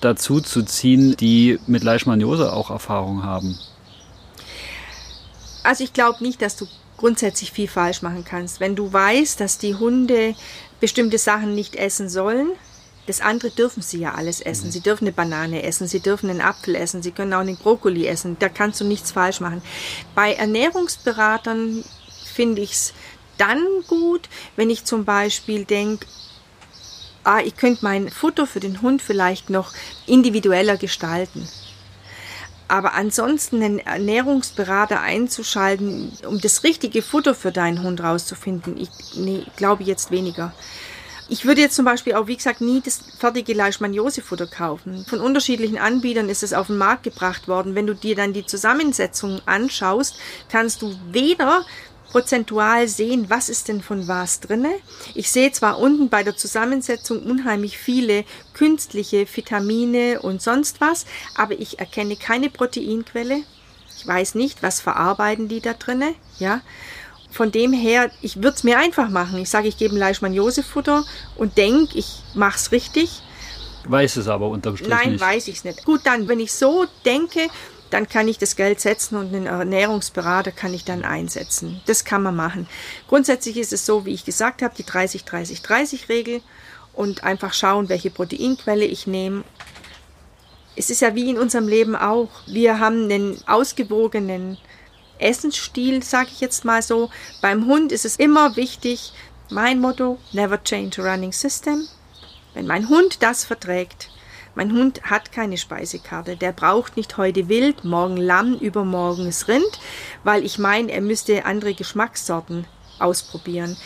dazu zu ziehen, die mit Leishmaniose auch Erfahrung haben? Also ich glaube nicht, dass du grundsätzlich viel falsch machen kannst. Wenn du weißt, dass die Hunde bestimmte Sachen nicht essen sollen, das andere dürfen sie ja alles essen. Mhm. Sie dürfen eine Banane essen, sie dürfen einen Apfel essen, sie können auch einen Brokkoli essen. Da kannst du nichts falsch machen. Bei Ernährungsberatern finde ich es dann gut, wenn ich zum Beispiel denke, ah, ich könnte mein Futter für den Hund vielleicht noch individueller gestalten. Aber ansonsten einen Ernährungsberater einzuschalten, um das richtige Futter für deinen Hund rauszufinden, ich nee, glaube jetzt weniger. Ich würde jetzt zum Beispiel auch, wie gesagt, nie das fertige Leishmaniose-Futter kaufen. Von unterschiedlichen Anbietern ist es auf den Markt gebracht worden. Wenn du dir dann die Zusammensetzung anschaust, kannst du weder prozentual sehen, was ist denn von was drinne. Ich sehe zwar unten bei der Zusammensetzung unheimlich viele künstliche Vitamine und sonst was, aber ich erkenne keine Proteinquelle. Ich weiß nicht, was verarbeiten die da drinne, ja. Von dem her, ich würde es mir einfach machen. Ich sage, ich gebe ein Leishmaniose-Futter und denke, ich mache es richtig. Weiß es aber unterm Strich Nein, nicht. Nein, weiß ich es nicht. Gut, dann, wenn ich so denke, dann kann ich das Geld setzen und einen Ernährungsberater kann ich dann einsetzen. Das kann man machen. Grundsätzlich ist es so, wie ich gesagt habe, die 30-30-30-Regel und einfach schauen, welche Proteinquelle ich nehme. Es ist ja wie in unserem Leben auch. Wir haben einen ausgewogenen Essensstil, sage ich jetzt mal so. Beim Hund ist es immer wichtig, mein Motto, never change a running system. Wenn mein Hund das verträgt, mein Hund hat keine Speisekarte. Der braucht nicht heute Wild, morgen Lamm, übermorgen es Rind, weil ich meine, er müsste andere Geschmackssorten ausprobieren.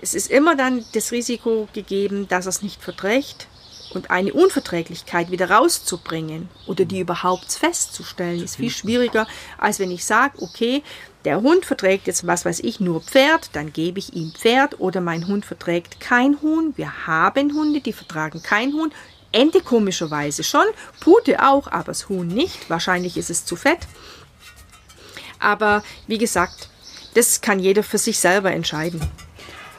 Es ist immer dann das Risiko gegeben, dass er es nicht verträgt und eine Unverträglichkeit wieder rauszubringen oder die überhaupt festzustellen, ist viel schwieriger, als wenn ich sage, okay, der Hund verträgt jetzt, was weiß ich, nur Pferd, dann gebe ich ihm Pferd oder mein Hund verträgt kein Huhn. Wir haben Hunde, die vertragen kein Huhn. Ente komischerweise schon, Pute auch, aber das Huhn nicht. Wahrscheinlich ist es zu fett. Aber wie gesagt, das kann jeder für sich selber entscheiden.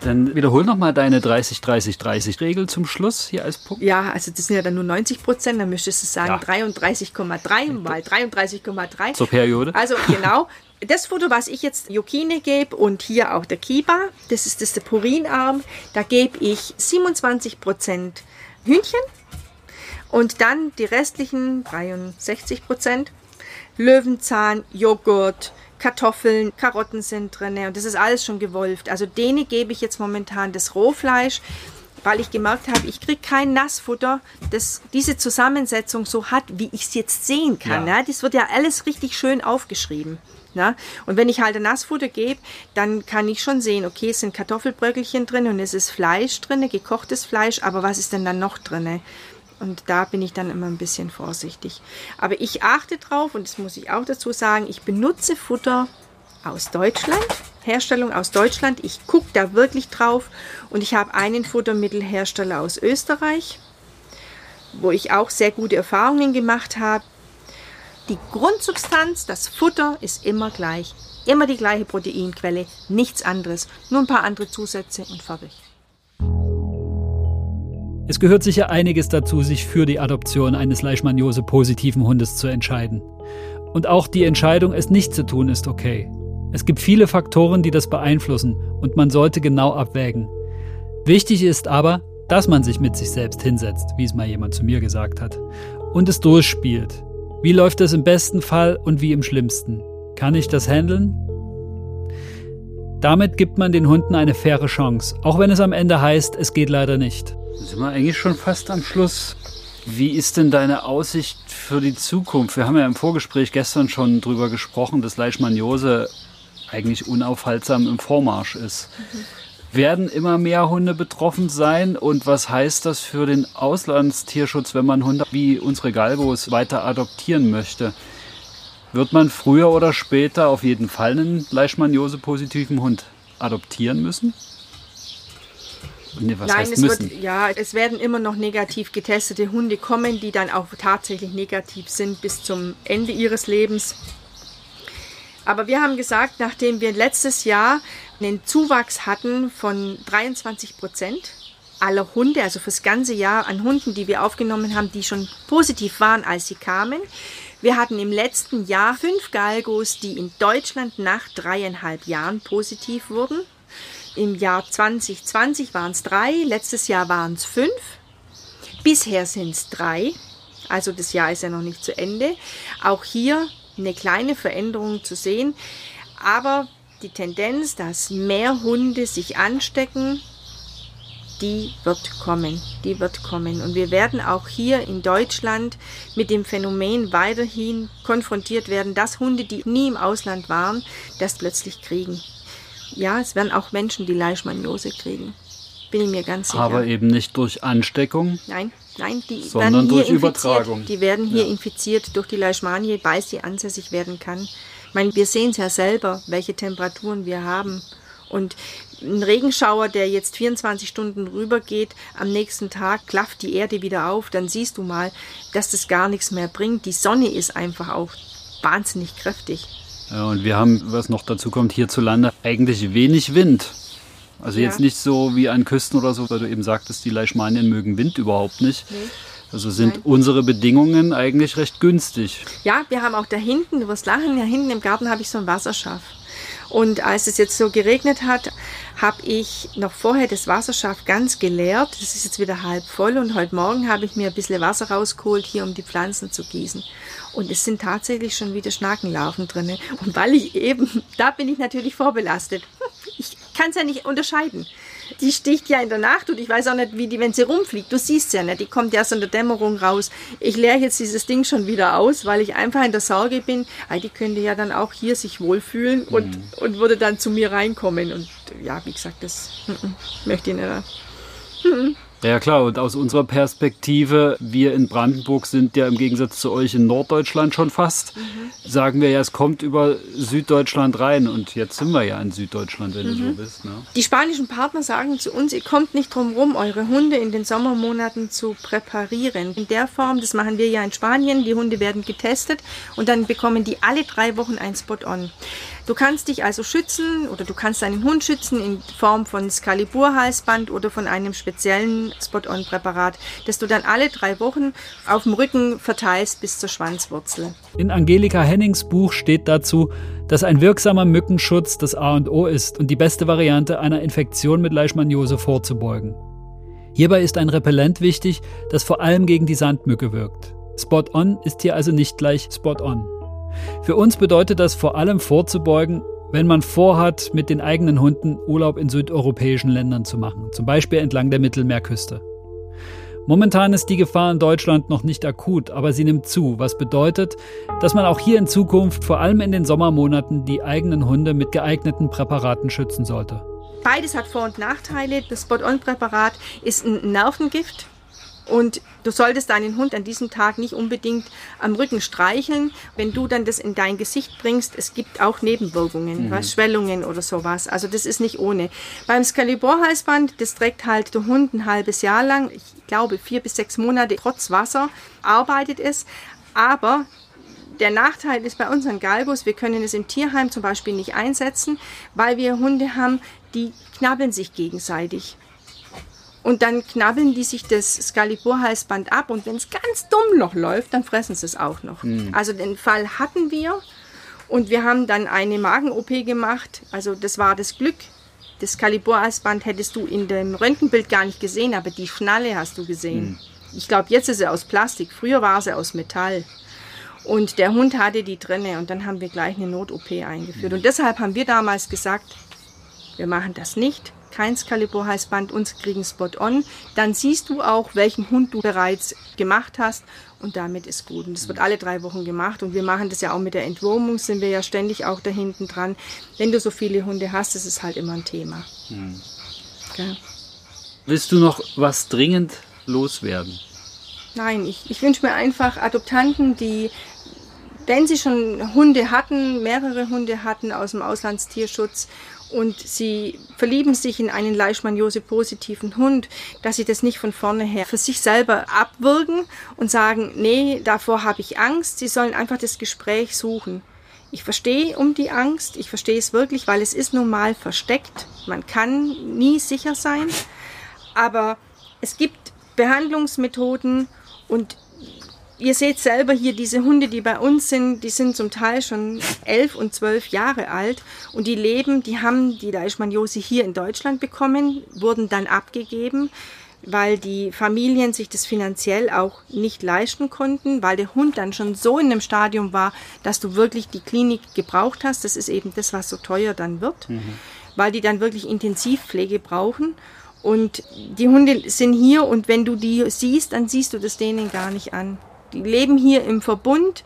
Dann wiederhol nochmal deine 30-30-30-Regel zum Schluss hier als Punkt. Ja, also das sind ja dann nur 90 Prozent, dann müsstest du sagen ja. 33,3 mal 33,3. Zur Periode. Also genau, das Foto, was ich jetzt Jokine gebe und hier auch der Kiba, das ist das der Purinarm, da gebe ich 27 Prozent Hühnchen, und dann die restlichen 63 Prozent Löwenzahn, Joghurt, Kartoffeln, Karotten sind drin und das ist alles schon gewolft. Also denen gebe ich jetzt momentan das Rohfleisch, weil ich gemerkt habe, ich kriege kein Nassfutter, das diese Zusammensetzung so hat, wie ich es jetzt sehen kann. Ja. Ne? Das wird ja alles richtig schön aufgeschrieben. Ne? Und wenn ich halt ein Nassfutter gebe, dann kann ich schon sehen, okay, es sind Kartoffelbröckelchen drin und es ist Fleisch drin, gekochtes Fleisch, aber was ist denn dann noch drin? Und da bin ich dann immer ein bisschen vorsichtig. Aber ich achte drauf, und das muss ich auch dazu sagen, ich benutze Futter aus Deutschland, Herstellung aus Deutschland. Ich gucke da wirklich drauf und ich habe einen Futtermittelhersteller aus Österreich, wo ich auch sehr gute Erfahrungen gemacht habe. Die Grundsubstanz, das Futter ist immer gleich. Immer die gleiche Proteinquelle, nichts anderes. Nur ein paar andere Zusätze und fertig. Es gehört sicher einiges dazu, sich für die Adoption eines Leishmaniose-positiven Hundes zu entscheiden. Und auch die Entscheidung, es nicht zu tun, ist okay. Es gibt viele Faktoren, die das beeinflussen und man sollte genau abwägen. Wichtig ist aber, dass man sich mit sich selbst hinsetzt, wie es mal jemand zu mir gesagt hat, und es durchspielt. Wie läuft es im besten Fall und wie im schlimmsten? Kann ich das handeln? Damit gibt man den Hunden eine faire Chance, auch wenn es am Ende heißt, es geht leider nicht. Sind wir eigentlich schon fast am Schluss? Wie ist denn deine Aussicht für die Zukunft? Wir haben ja im Vorgespräch gestern schon darüber gesprochen, dass Leishmaniose eigentlich unaufhaltsam im Vormarsch ist. Werden immer mehr Hunde betroffen sein und was heißt das für den Auslandstierschutz, wenn man Hunde wie unsere Galgos weiter adoptieren möchte? Wird man früher oder später auf jeden Fall einen Leishmaniose-positiven Hund adoptieren müssen? Nee, Nein, es müssen? wird ja, es werden immer noch negativ getestete Hunde kommen, die dann auch tatsächlich negativ sind bis zum Ende ihres Lebens. Aber wir haben gesagt, nachdem wir letztes Jahr einen Zuwachs hatten von 23 Prozent aller Hunde, also fürs ganze Jahr an Hunden, die wir aufgenommen haben, die schon positiv waren, als sie kamen. Wir hatten im letzten Jahr fünf Galgos, die in Deutschland nach dreieinhalb Jahren positiv wurden. Im Jahr 2020 waren es drei, letztes Jahr waren es fünf. Bisher sind es drei. Also das Jahr ist ja noch nicht zu Ende. Auch hier eine kleine Veränderung zu sehen. Aber die Tendenz, dass mehr Hunde sich anstecken, die wird kommen, die wird kommen. Und wir werden auch hier in Deutschland mit dem Phänomen weiterhin konfrontiert werden, dass Hunde, die nie im Ausland waren, das plötzlich kriegen ja, es werden auch Menschen die Leishmaniose kriegen. Bin ich mir ganz sicher. Aber eben nicht durch Ansteckung? Nein, nein, die sondern werden durch Übertragung. Die werden hier ja. infiziert durch die Leishmanie, weil sie ansässig werden kann. Ich meine, wir sehen es ja selber, welche Temperaturen wir haben. Und ein Regenschauer, der jetzt 24 Stunden rübergeht, am nächsten Tag klafft die Erde wieder auf, dann siehst du mal, dass das gar nichts mehr bringt. Die Sonne ist einfach auch wahnsinnig kräftig. Ja, und wir haben, was noch dazu kommt, hierzulande eigentlich wenig Wind. Also ja. jetzt nicht so wie an Küsten oder so, weil du eben sagtest, die Leishmanien mögen Wind überhaupt nicht. Nee. Also sind Nein. unsere Bedingungen eigentlich recht günstig. Ja, wir haben auch da hinten, du wirst lachen, ja hinten im Garten habe ich so ein Wasserschaff. Und als es jetzt so geregnet hat, habe ich noch vorher das Wasserschaff ganz geleert. Das ist jetzt wieder halb voll und heute Morgen habe ich mir ein bisschen Wasser rausgeholt, hier um die Pflanzen zu gießen. Und es sind tatsächlich schon wieder Schnakenlarven drin. Und weil ich eben, da bin ich natürlich vorbelastet. Ich kann es ja nicht unterscheiden. Die sticht ja in der Nacht und ich weiß auch nicht, wie die, wenn sie rumfliegt. Du siehst sie ja nicht, die kommt erst in der Dämmerung raus. Ich leere jetzt dieses Ding schon wieder aus, weil ich einfach in der Sorge bin, ah, die könnte ja dann auch hier sich wohlfühlen und, mhm. und würde dann zu mir reinkommen. Und ja, wie gesagt, das mm, mm, möchte ich nicht. Ja klar, und aus unserer Perspektive, wir in Brandenburg sind ja im Gegensatz zu euch in Norddeutschland schon fast, mhm. sagen wir ja, es kommt über Süddeutschland rein und jetzt sind wir ja in Süddeutschland, wenn mhm. du so mhm. bist. Ne? Die spanischen Partner sagen zu uns, ihr kommt nicht drum rum, eure Hunde in den Sommermonaten zu präparieren. In der Form, das machen wir ja in Spanien, die Hunde werden getestet und dann bekommen die alle drei Wochen ein Spot-on. Du kannst dich also schützen oder du kannst deinen Hund schützen in Form von Scalibur-Halsband oder von einem speziellen Spot-on-Präparat, das du dann alle drei Wochen auf dem Rücken verteilst bis zur Schwanzwurzel. In Angelika Hennings Buch steht dazu, dass ein wirksamer Mückenschutz das A und O ist und die beste Variante einer Infektion mit Leishmaniose vorzubeugen. Hierbei ist ein Repellent wichtig, das vor allem gegen die Sandmücke wirkt. Spot-on ist hier also nicht gleich Spot-on. Für uns bedeutet das vor allem vorzubeugen, wenn man vorhat, mit den eigenen Hunden Urlaub in südeuropäischen Ländern zu machen, zum Beispiel entlang der Mittelmeerküste. Momentan ist die Gefahr in Deutschland noch nicht akut, aber sie nimmt zu, was bedeutet, dass man auch hier in Zukunft, vor allem in den Sommermonaten, die eigenen Hunde mit geeigneten Präparaten schützen sollte. Beides hat Vor- und Nachteile. Das Spot-on-Präparat ist ein Nervengift Und du solltest deinen Hund an diesem Tag nicht unbedingt am Rücken streicheln. Wenn du dann das in dein Gesicht bringst, es gibt auch Nebenwirkungen, mhm. was, Schwellungen oder sowas. Also das ist nicht ohne. Beim Scalibor-Halsband, das trägt halt der Hund ein halbes Jahr lang, ich glaube vier bis sechs Monate trotz Wasser, arbeitet es. Aber der Nachteil ist bei unseren Galbus, wir können es im Tierheim zum Beispiel nicht einsetzen, weil wir Hunde haben, die knabbeln sich gegenseitig. Und dann knabbeln die sich das Scalibur-Halsband ab und wenn es ganz dumm noch läuft, dann fressen sie es auch noch. Mhm. Also den Fall hatten wir und wir haben dann eine Magen-OP gemacht. Also das war das Glück. Das Scalibur-Halsband hättest du in dem Röntgenbild gar nicht gesehen, aber die Schnalle hast du gesehen. Mhm. Ich glaube, jetzt ist sie aus Plastik. Früher war sie aus Metall. Und der Hund hatte die drinne und dann haben wir gleich eine Not-OP eingeführt. Mhm. Und deshalb haben wir damals gesagt, wir machen das nicht kein Scalibur-Halsband und kriegen Spot-On. Dann siehst du auch, welchen Hund du bereits gemacht hast und damit ist gut. Und das wird alle drei Wochen gemacht und wir machen das ja auch mit der Entwurmung, sind wir ja ständig auch da hinten dran. Wenn du so viele Hunde hast, ist es halt immer ein Thema. Mhm. Okay. Willst du noch was dringend loswerden? Nein, ich, ich wünsche mir einfach Adoptanten, die wenn sie schon Hunde hatten, mehrere Hunde hatten aus dem Auslandstierschutz und sie verlieben sich in einen Leishmaniose-positiven Hund, dass sie das nicht von vorne her für sich selber abwürgen und sagen, nee, davor habe ich Angst. Sie sollen einfach das Gespräch suchen. Ich verstehe um die Angst, ich verstehe es wirklich, weil es ist nun mal versteckt. Man kann nie sicher sein, aber es gibt Behandlungsmethoden und ihr seht selber hier diese Hunde, die bei uns sind, die sind zum Teil schon elf und zwölf Jahre alt und die leben, die haben die Leishmaniose hier in Deutschland bekommen, wurden dann abgegeben, weil die Familien sich das finanziell auch nicht leisten konnten, weil der Hund dann schon so in einem Stadium war, dass du wirklich die Klinik gebraucht hast. Das ist eben das, was so teuer dann wird, mhm. weil die dann wirklich Intensivpflege brauchen. Und die Hunde sind hier und wenn du die siehst, dann siehst du das denen gar nicht an leben hier im Verbund.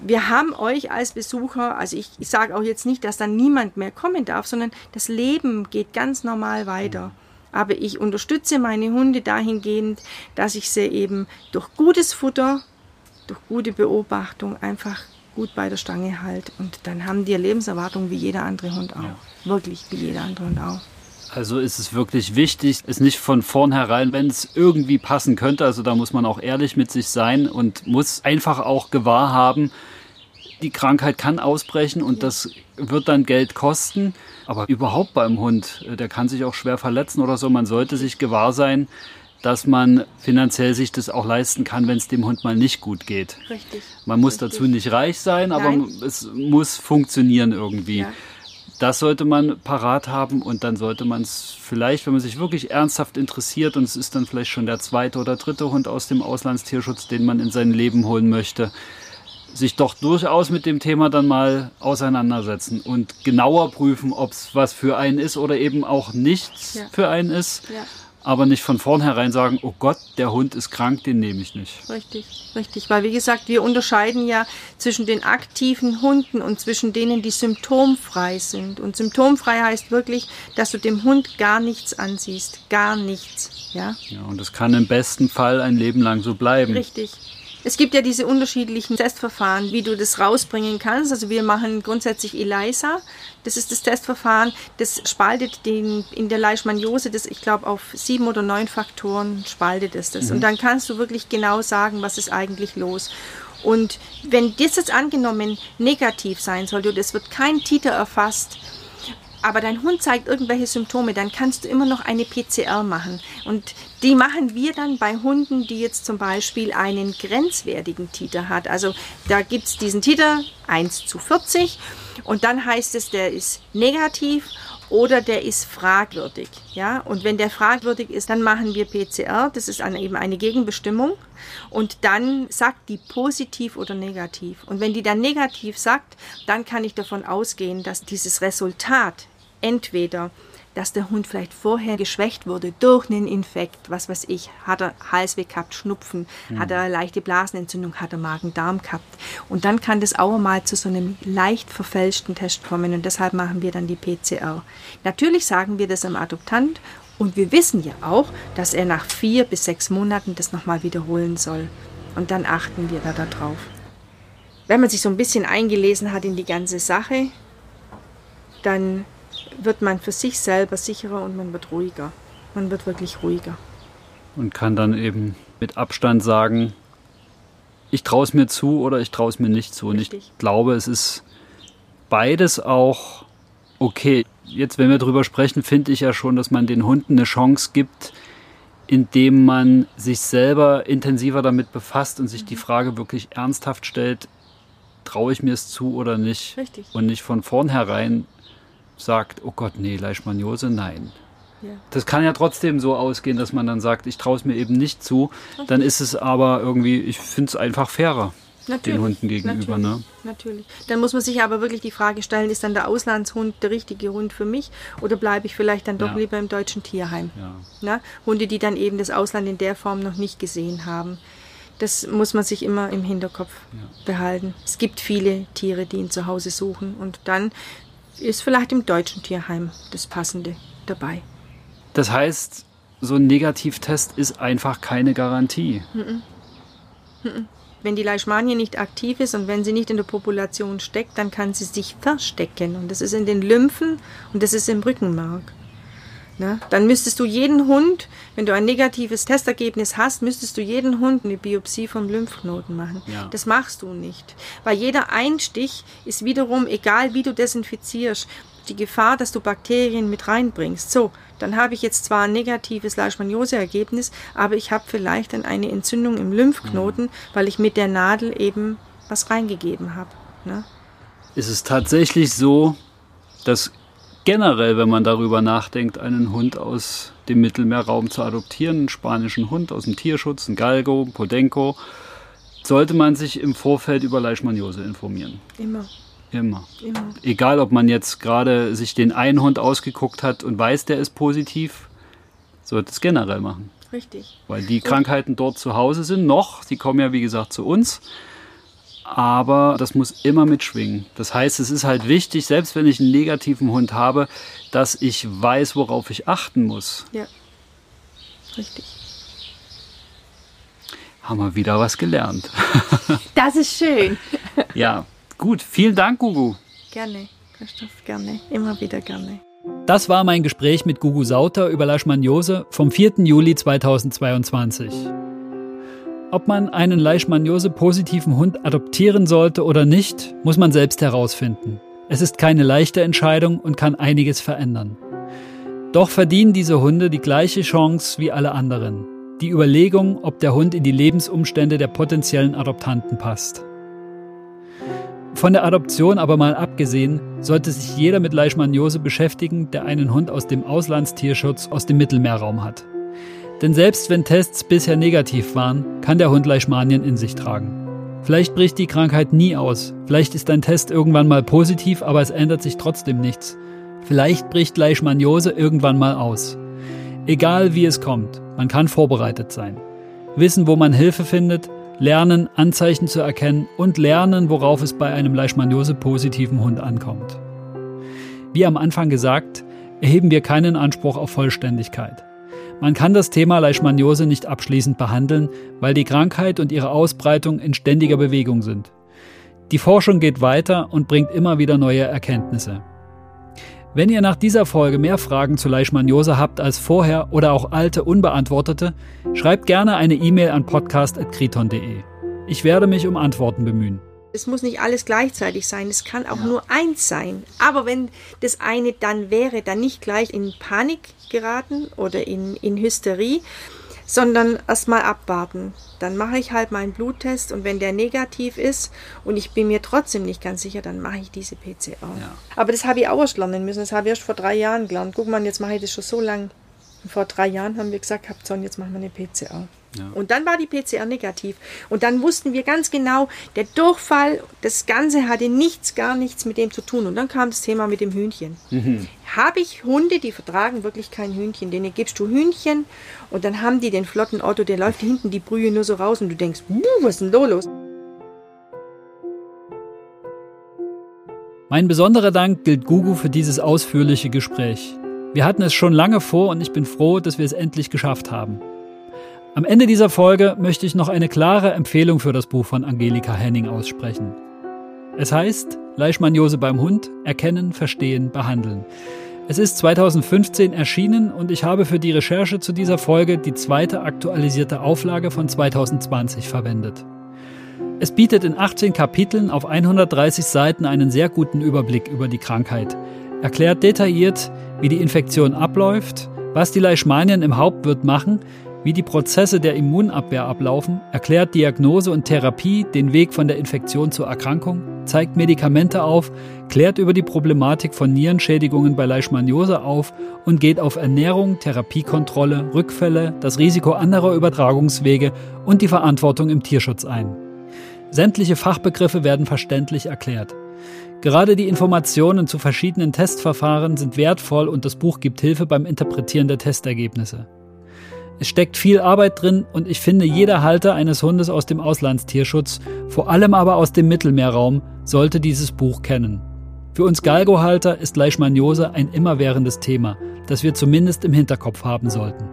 Wir haben euch als Besucher, also ich, ich sage auch jetzt nicht, dass dann niemand mehr kommen darf, sondern das Leben geht ganz normal weiter. Aber ich unterstütze meine Hunde dahingehend, dass ich sie eben durch gutes Futter, durch gute Beobachtung einfach gut bei der Stange halte. Und dann haben die Lebenserwartung wie jeder andere Hund auch. Ja. Wirklich wie jeder andere Hund auch. Also ist es wirklich wichtig, es nicht von vornherein, wenn es irgendwie passen könnte, also da muss man auch ehrlich mit sich sein und muss einfach auch gewahr haben, die Krankheit kann ausbrechen und das wird dann Geld kosten. Aber überhaupt beim Hund, äh, der kann sich auch schwer verletzen oder so. Man sollte sich gewahr sein, dass man finanziell sich das auch leisten kann, wenn es dem Hund mal nicht gut geht. Richtig. Man muss Richtig. dazu nicht reich sein, aber Nein. es muss funktionieren irgendwie. Ja das sollte man parat haben und dann sollte man es vielleicht, wenn man sich wirklich ernsthaft interessiert und es ist dann vielleicht schon der zweite oder dritte Hund aus dem Auslandstierschutz, den man in sein Leben holen möchte, sich doch durchaus mit dem Thema dann mal auseinandersetzen und genauer prüfen, ob es was für einen ist oder eben auch nichts ja. für einen ist. Ja aber nicht von vornherein sagen, oh Gott, der Hund ist krank, den nehme ich nicht. Richtig, richtig, weil wie gesagt, wir unterscheiden ja zwischen den aktiven Hunden und zwischen denen, die symptomfrei sind. Und symptomfrei heißt wirklich, dass du dem Hund gar nichts ansiehst, gar nichts, ja? Ja, und das kann im besten Fall ein Leben lang so bleiben. Richtig. Es gibt ja diese unterschiedlichen Testverfahren, wie du das rausbringen kannst. Also wir machen grundsätzlich ELISA. Das ist das Testverfahren. Das spaltet den, in der Leishmaniose, das ich glaube auf sieben oder neun Faktoren spaltet es das. Mhm. Und dann kannst du wirklich genau sagen, was ist eigentlich los. Und wenn das jetzt angenommen negativ sein sollte es wird kein Titer erfasst, aber dein Hund zeigt irgendwelche Symptome, dann kannst du immer noch eine PCR machen. Und die machen wir dann bei Hunden, die jetzt zum Beispiel einen grenzwertigen Titer hat. Also da gibt es diesen Titer 1 zu 40 und dann heißt es, der ist negativ oder der ist fragwürdig. Ja? Und wenn der fragwürdig ist, dann machen wir PCR, das ist eine, eben eine Gegenbestimmung. Und dann sagt die positiv oder negativ. Und wenn die dann negativ sagt, dann kann ich davon ausgehen, dass dieses Resultat entweder dass der Hund vielleicht vorher geschwächt wurde durch einen Infekt, was weiß ich, hat er Halsweh gehabt, Schnupfen, mhm. hat er leichte Blasenentzündung, hat er Magen-Darm gehabt. Und dann kann das auch mal zu so einem leicht verfälschten Test kommen und deshalb machen wir dann die PCR. Natürlich sagen wir das am Adoptant Und wir wissen ja auch, dass er nach vier bis sechs Monaten das nochmal wiederholen soll. Und dann achten wir da darauf. Wenn man sich so ein bisschen eingelesen hat in die ganze Sache, dann wird man für sich selber sicherer und man wird ruhiger. Man wird wirklich ruhiger. Und kann dann eben mit Abstand sagen, ich traue es mir zu oder ich traue es mir nicht zu. Richtig. Und ich glaube, es ist beides auch okay. Jetzt, wenn wir darüber sprechen, finde ich ja schon, dass man den Hunden eine Chance gibt, indem man sich selber intensiver damit befasst und sich die Frage wirklich ernsthaft stellt, traue ich mir es zu oder nicht? Richtig. Und nicht von vornherein sagt, oh Gott, nee, Leishmaniose, nein. Ja. Das kann ja trotzdem so ausgehen, dass man dann sagt, ich traue es mir eben nicht zu. Dann ist es aber irgendwie, ich finde es einfach fairer. Natürlich, den Hunden gegenüber. Natürlich, ne? natürlich. Dann muss man sich aber wirklich die Frage stellen, ist dann der Auslandshund der richtige Hund für mich oder bleibe ich vielleicht dann doch ja. lieber im deutschen Tierheim? Ja. Na? Hunde, die dann eben das Ausland in der Form noch nicht gesehen haben. Das muss man sich immer im Hinterkopf ja. behalten. Es gibt viele Tiere, die ihn zu Hause suchen und dann ist vielleicht im deutschen Tierheim das Passende dabei. Das heißt, so ein Negativtest ist einfach keine Garantie. Wenn die Leishmanie nicht aktiv ist und wenn sie nicht in der Population steckt, dann kann sie sich verstecken. Und das ist in den Lymphen und das ist im Rückenmark. Na, dann müsstest du jeden Hund, wenn du ein negatives Testergebnis hast, müsstest du jeden Hund eine Biopsie vom Lymphknoten machen. Ja. Das machst du nicht. Weil jeder Einstich ist wiederum, egal wie du desinfizierst, die Gefahr, dass du Bakterien mit reinbringst. So, dann habe ich jetzt zwar ein negatives Leishmaniose-Ergebnis, aber ich habe vielleicht dann eine Entzündung im Lymphknoten, mhm. weil ich mit der Nadel eben was reingegeben habe. Ne? Ist es tatsächlich so, dass generell, wenn man darüber nachdenkt, einen Hund aus dem Mittelmeerraum zu adoptieren, einen spanischen Hund aus dem Tierschutz, einen Galgo, einen Podenco, sollte man sich im Vorfeld über Leishmaniose informieren. Immer. Immer. Immer. Egal, ob man jetzt gerade sich den einen Hund ausgeguckt hat und weiß, der ist positiv, sollte es generell machen. Richtig. Weil die Krankheiten dort zu Hause sind noch, die kommen ja wie gesagt zu uns aber das muss immer mitschwingen. Das heißt, es ist halt wichtig, selbst wenn ich einen negativen Hund habe, dass ich weiß, worauf ich achten muss. Ja, richtig. Haben wir wieder was gelernt. Das ist schön. Ja, gut. Vielen Dank, Gugu. Gerne, Christoph, gerne. Immer wieder gerne. Das war mein Gespräch mit Gugu Sauter über Leishmaniose vom 4. Juli 2022. Ob man einen Leishmaniose-positiven Hund adoptieren sollte oder nicht, muss man selbst herausfinden. Es ist keine leichte Entscheidung und kann einiges verändern. Doch verdienen diese Hunde die gleiche Chance wie alle anderen. Die Überlegung, ob der Hund in die Lebensumstände der potenziellen Adoptanten passt. Von der Adoption aber mal abgesehen, sollte sich jeder mit Leishmaniose beschäftigen, der einen Hund aus dem Auslandstierschutz aus dem Mittelmeerraum hat. Denn selbst wenn Tests bisher negativ waren, kann der Hund Leishmanien in sich tragen. Vielleicht bricht die Krankheit nie aus. Vielleicht ist ein Test irgendwann mal positiv, aber es ändert sich trotzdem nichts. Vielleicht bricht Leishmaniose irgendwann mal aus. Egal wie es kommt, man kann vorbereitet sein. Wissen, wo man Hilfe findet, lernen, Anzeichen zu erkennen und lernen, worauf es bei einem Leishmaniose-positiven Hund ankommt. Wie am Anfang gesagt, erheben wir keinen Anspruch auf Vollständigkeit. Man kann das Thema Leishmaniose nicht abschließend behandeln, weil die Krankheit und ihre Ausbreitung in ständiger Bewegung sind. Die Forschung geht weiter und bringt immer wieder neue Erkenntnisse. Wenn ihr nach dieser Folge mehr Fragen zu Leishmaniose habt als vorher oder auch alte unbeantwortete, schreibt gerne eine E-Mail an podcast.kriton.de. Ich werde mich um Antworten bemühen. Es muss nicht alles gleichzeitig sein, es kann auch ja. nur eins sein. Aber wenn das eine dann wäre, dann nicht gleich in Panik geraten oder in, in Hysterie, sondern erstmal abwarten. Dann mache ich halt meinen Bluttest und wenn der negativ ist und ich bin mir trotzdem nicht ganz sicher, dann mache ich diese PCR. Ja. Aber das habe ich auch erst lernen müssen. Das habe ich erst vor drei Jahren gelernt. Guck mal, jetzt mache ich das schon so lang. Vor drei Jahren haben wir gesagt, habt so, jetzt machen wir eine PCR. Ja. Und dann war die PCR negativ. Und dann wussten wir ganz genau, der Durchfall, das Ganze hatte nichts, gar nichts mit dem zu tun. Und dann kam das Thema mit dem Hühnchen. Mhm. Habe ich Hunde, die vertragen wirklich kein Hühnchen. Denen gibst du Hühnchen und dann haben die den flotten Otto, der läuft hinten die Brühe nur so raus und du denkst, was ist denn da los? Mein besonderer Dank gilt Gugu für dieses ausführliche Gespräch. Wir hatten es schon lange vor und ich bin froh, dass wir es endlich geschafft haben. Am Ende dieser Folge möchte ich noch eine klare Empfehlung für das Buch von Angelika Henning aussprechen. Es heißt Leishmaniose beim Hund, erkennen, verstehen, behandeln. Es ist 2015 erschienen und ich habe für die Recherche zu dieser Folge die zweite aktualisierte Auflage von 2020 verwendet. Es bietet in 18 Kapiteln auf 130 Seiten einen sehr guten Überblick über die Krankheit, erklärt detailliert, wie die Infektion abläuft, was die Leishmanien im Hauptwirt machen, wie die Prozesse der Immunabwehr ablaufen, erklärt Diagnose und Therapie den Weg von der Infektion zur Erkrankung, zeigt Medikamente auf, klärt über die Problematik von Nierenschädigungen bei Leishmaniose auf und geht auf Ernährung, Therapiekontrolle, Rückfälle, das Risiko anderer Übertragungswege und die Verantwortung im Tierschutz ein. Sämtliche Fachbegriffe werden verständlich erklärt. Gerade die Informationen zu verschiedenen Testverfahren sind wertvoll und das Buch gibt Hilfe beim Interpretieren der Testergebnisse. Es steckt viel Arbeit drin und ich finde, jeder Halter eines Hundes aus dem Auslandstierschutz, vor allem aber aus dem Mittelmeerraum, sollte dieses Buch kennen. Für uns Galgo-Halter ist Leishmaniose ein immerwährendes Thema, das wir zumindest im Hinterkopf haben sollten.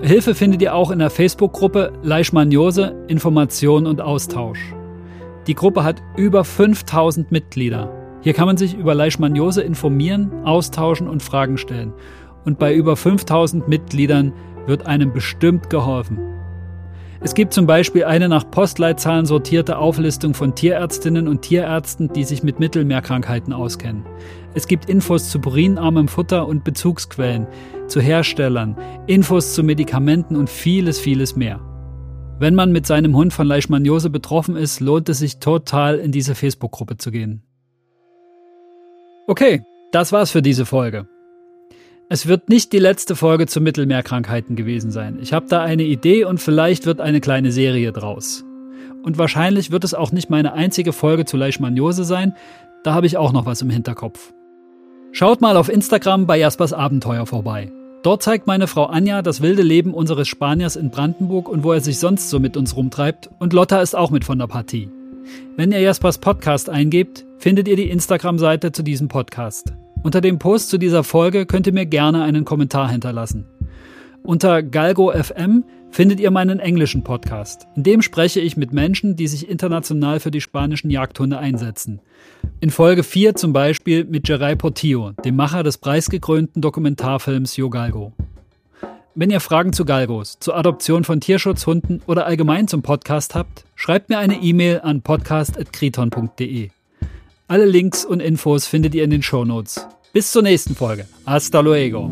Hilfe findet ihr auch in der Facebook-Gruppe Leishmaniose Information und Austausch. Die Gruppe hat über 5000 Mitglieder. Hier kann man sich über Leishmaniose informieren, austauschen und Fragen stellen und bei über 5000 Mitgliedern wird einem bestimmt geholfen. Es gibt zum Beispiel eine nach Postleitzahlen sortierte Auflistung von Tierärztinnen und Tierärzten, die sich mit Mittelmeerkrankheiten auskennen. Es gibt Infos zu purinarmem Futter und Bezugsquellen, zu Herstellern, Infos zu Medikamenten und vieles, vieles mehr. Wenn man mit seinem Hund von Leishmaniose betroffen ist, lohnt es sich total, in diese Facebook-Gruppe zu gehen. Okay, das war's für diese Folge. Es wird nicht die letzte Folge zu Mittelmeerkrankheiten gewesen sein. Ich habe da eine Idee und vielleicht wird eine kleine Serie draus. Und wahrscheinlich wird es auch nicht meine einzige Folge zu Leishmaniose sein. Da habe ich auch noch was im Hinterkopf. Schaut mal auf Instagram bei Jaspers Abenteuer vorbei. Dort zeigt meine Frau Anja das wilde Leben unseres Spaniers in Brandenburg und wo er sich sonst so mit uns rumtreibt. Und Lotta ist auch mit von der Partie. Wenn ihr Jaspers Podcast eingebt, findet ihr die Instagram-Seite zu diesem Podcast. Unter dem Post zu dieser Folge könnt ihr mir gerne einen Kommentar hinterlassen. Unter Galgo FM findet ihr meinen englischen Podcast. In dem spreche ich mit Menschen, die sich international für die spanischen Jagdhunde einsetzen. In Folge 4 zum Beispiel mit Geray Portillo, dem Macher des preisgekrönten Dokumentarfilms Yo Galgo. Wenn ihr Fragen zu Galgos, zur Adoption von Tierschutzhunden oder allgemein zum Podcast habt, schreibt mir eine E-Mail an podcast.kriton.de. Alle Links und Infos findet ihr in den Shownotes. Bis zur nächsten Folge. Hasta luego.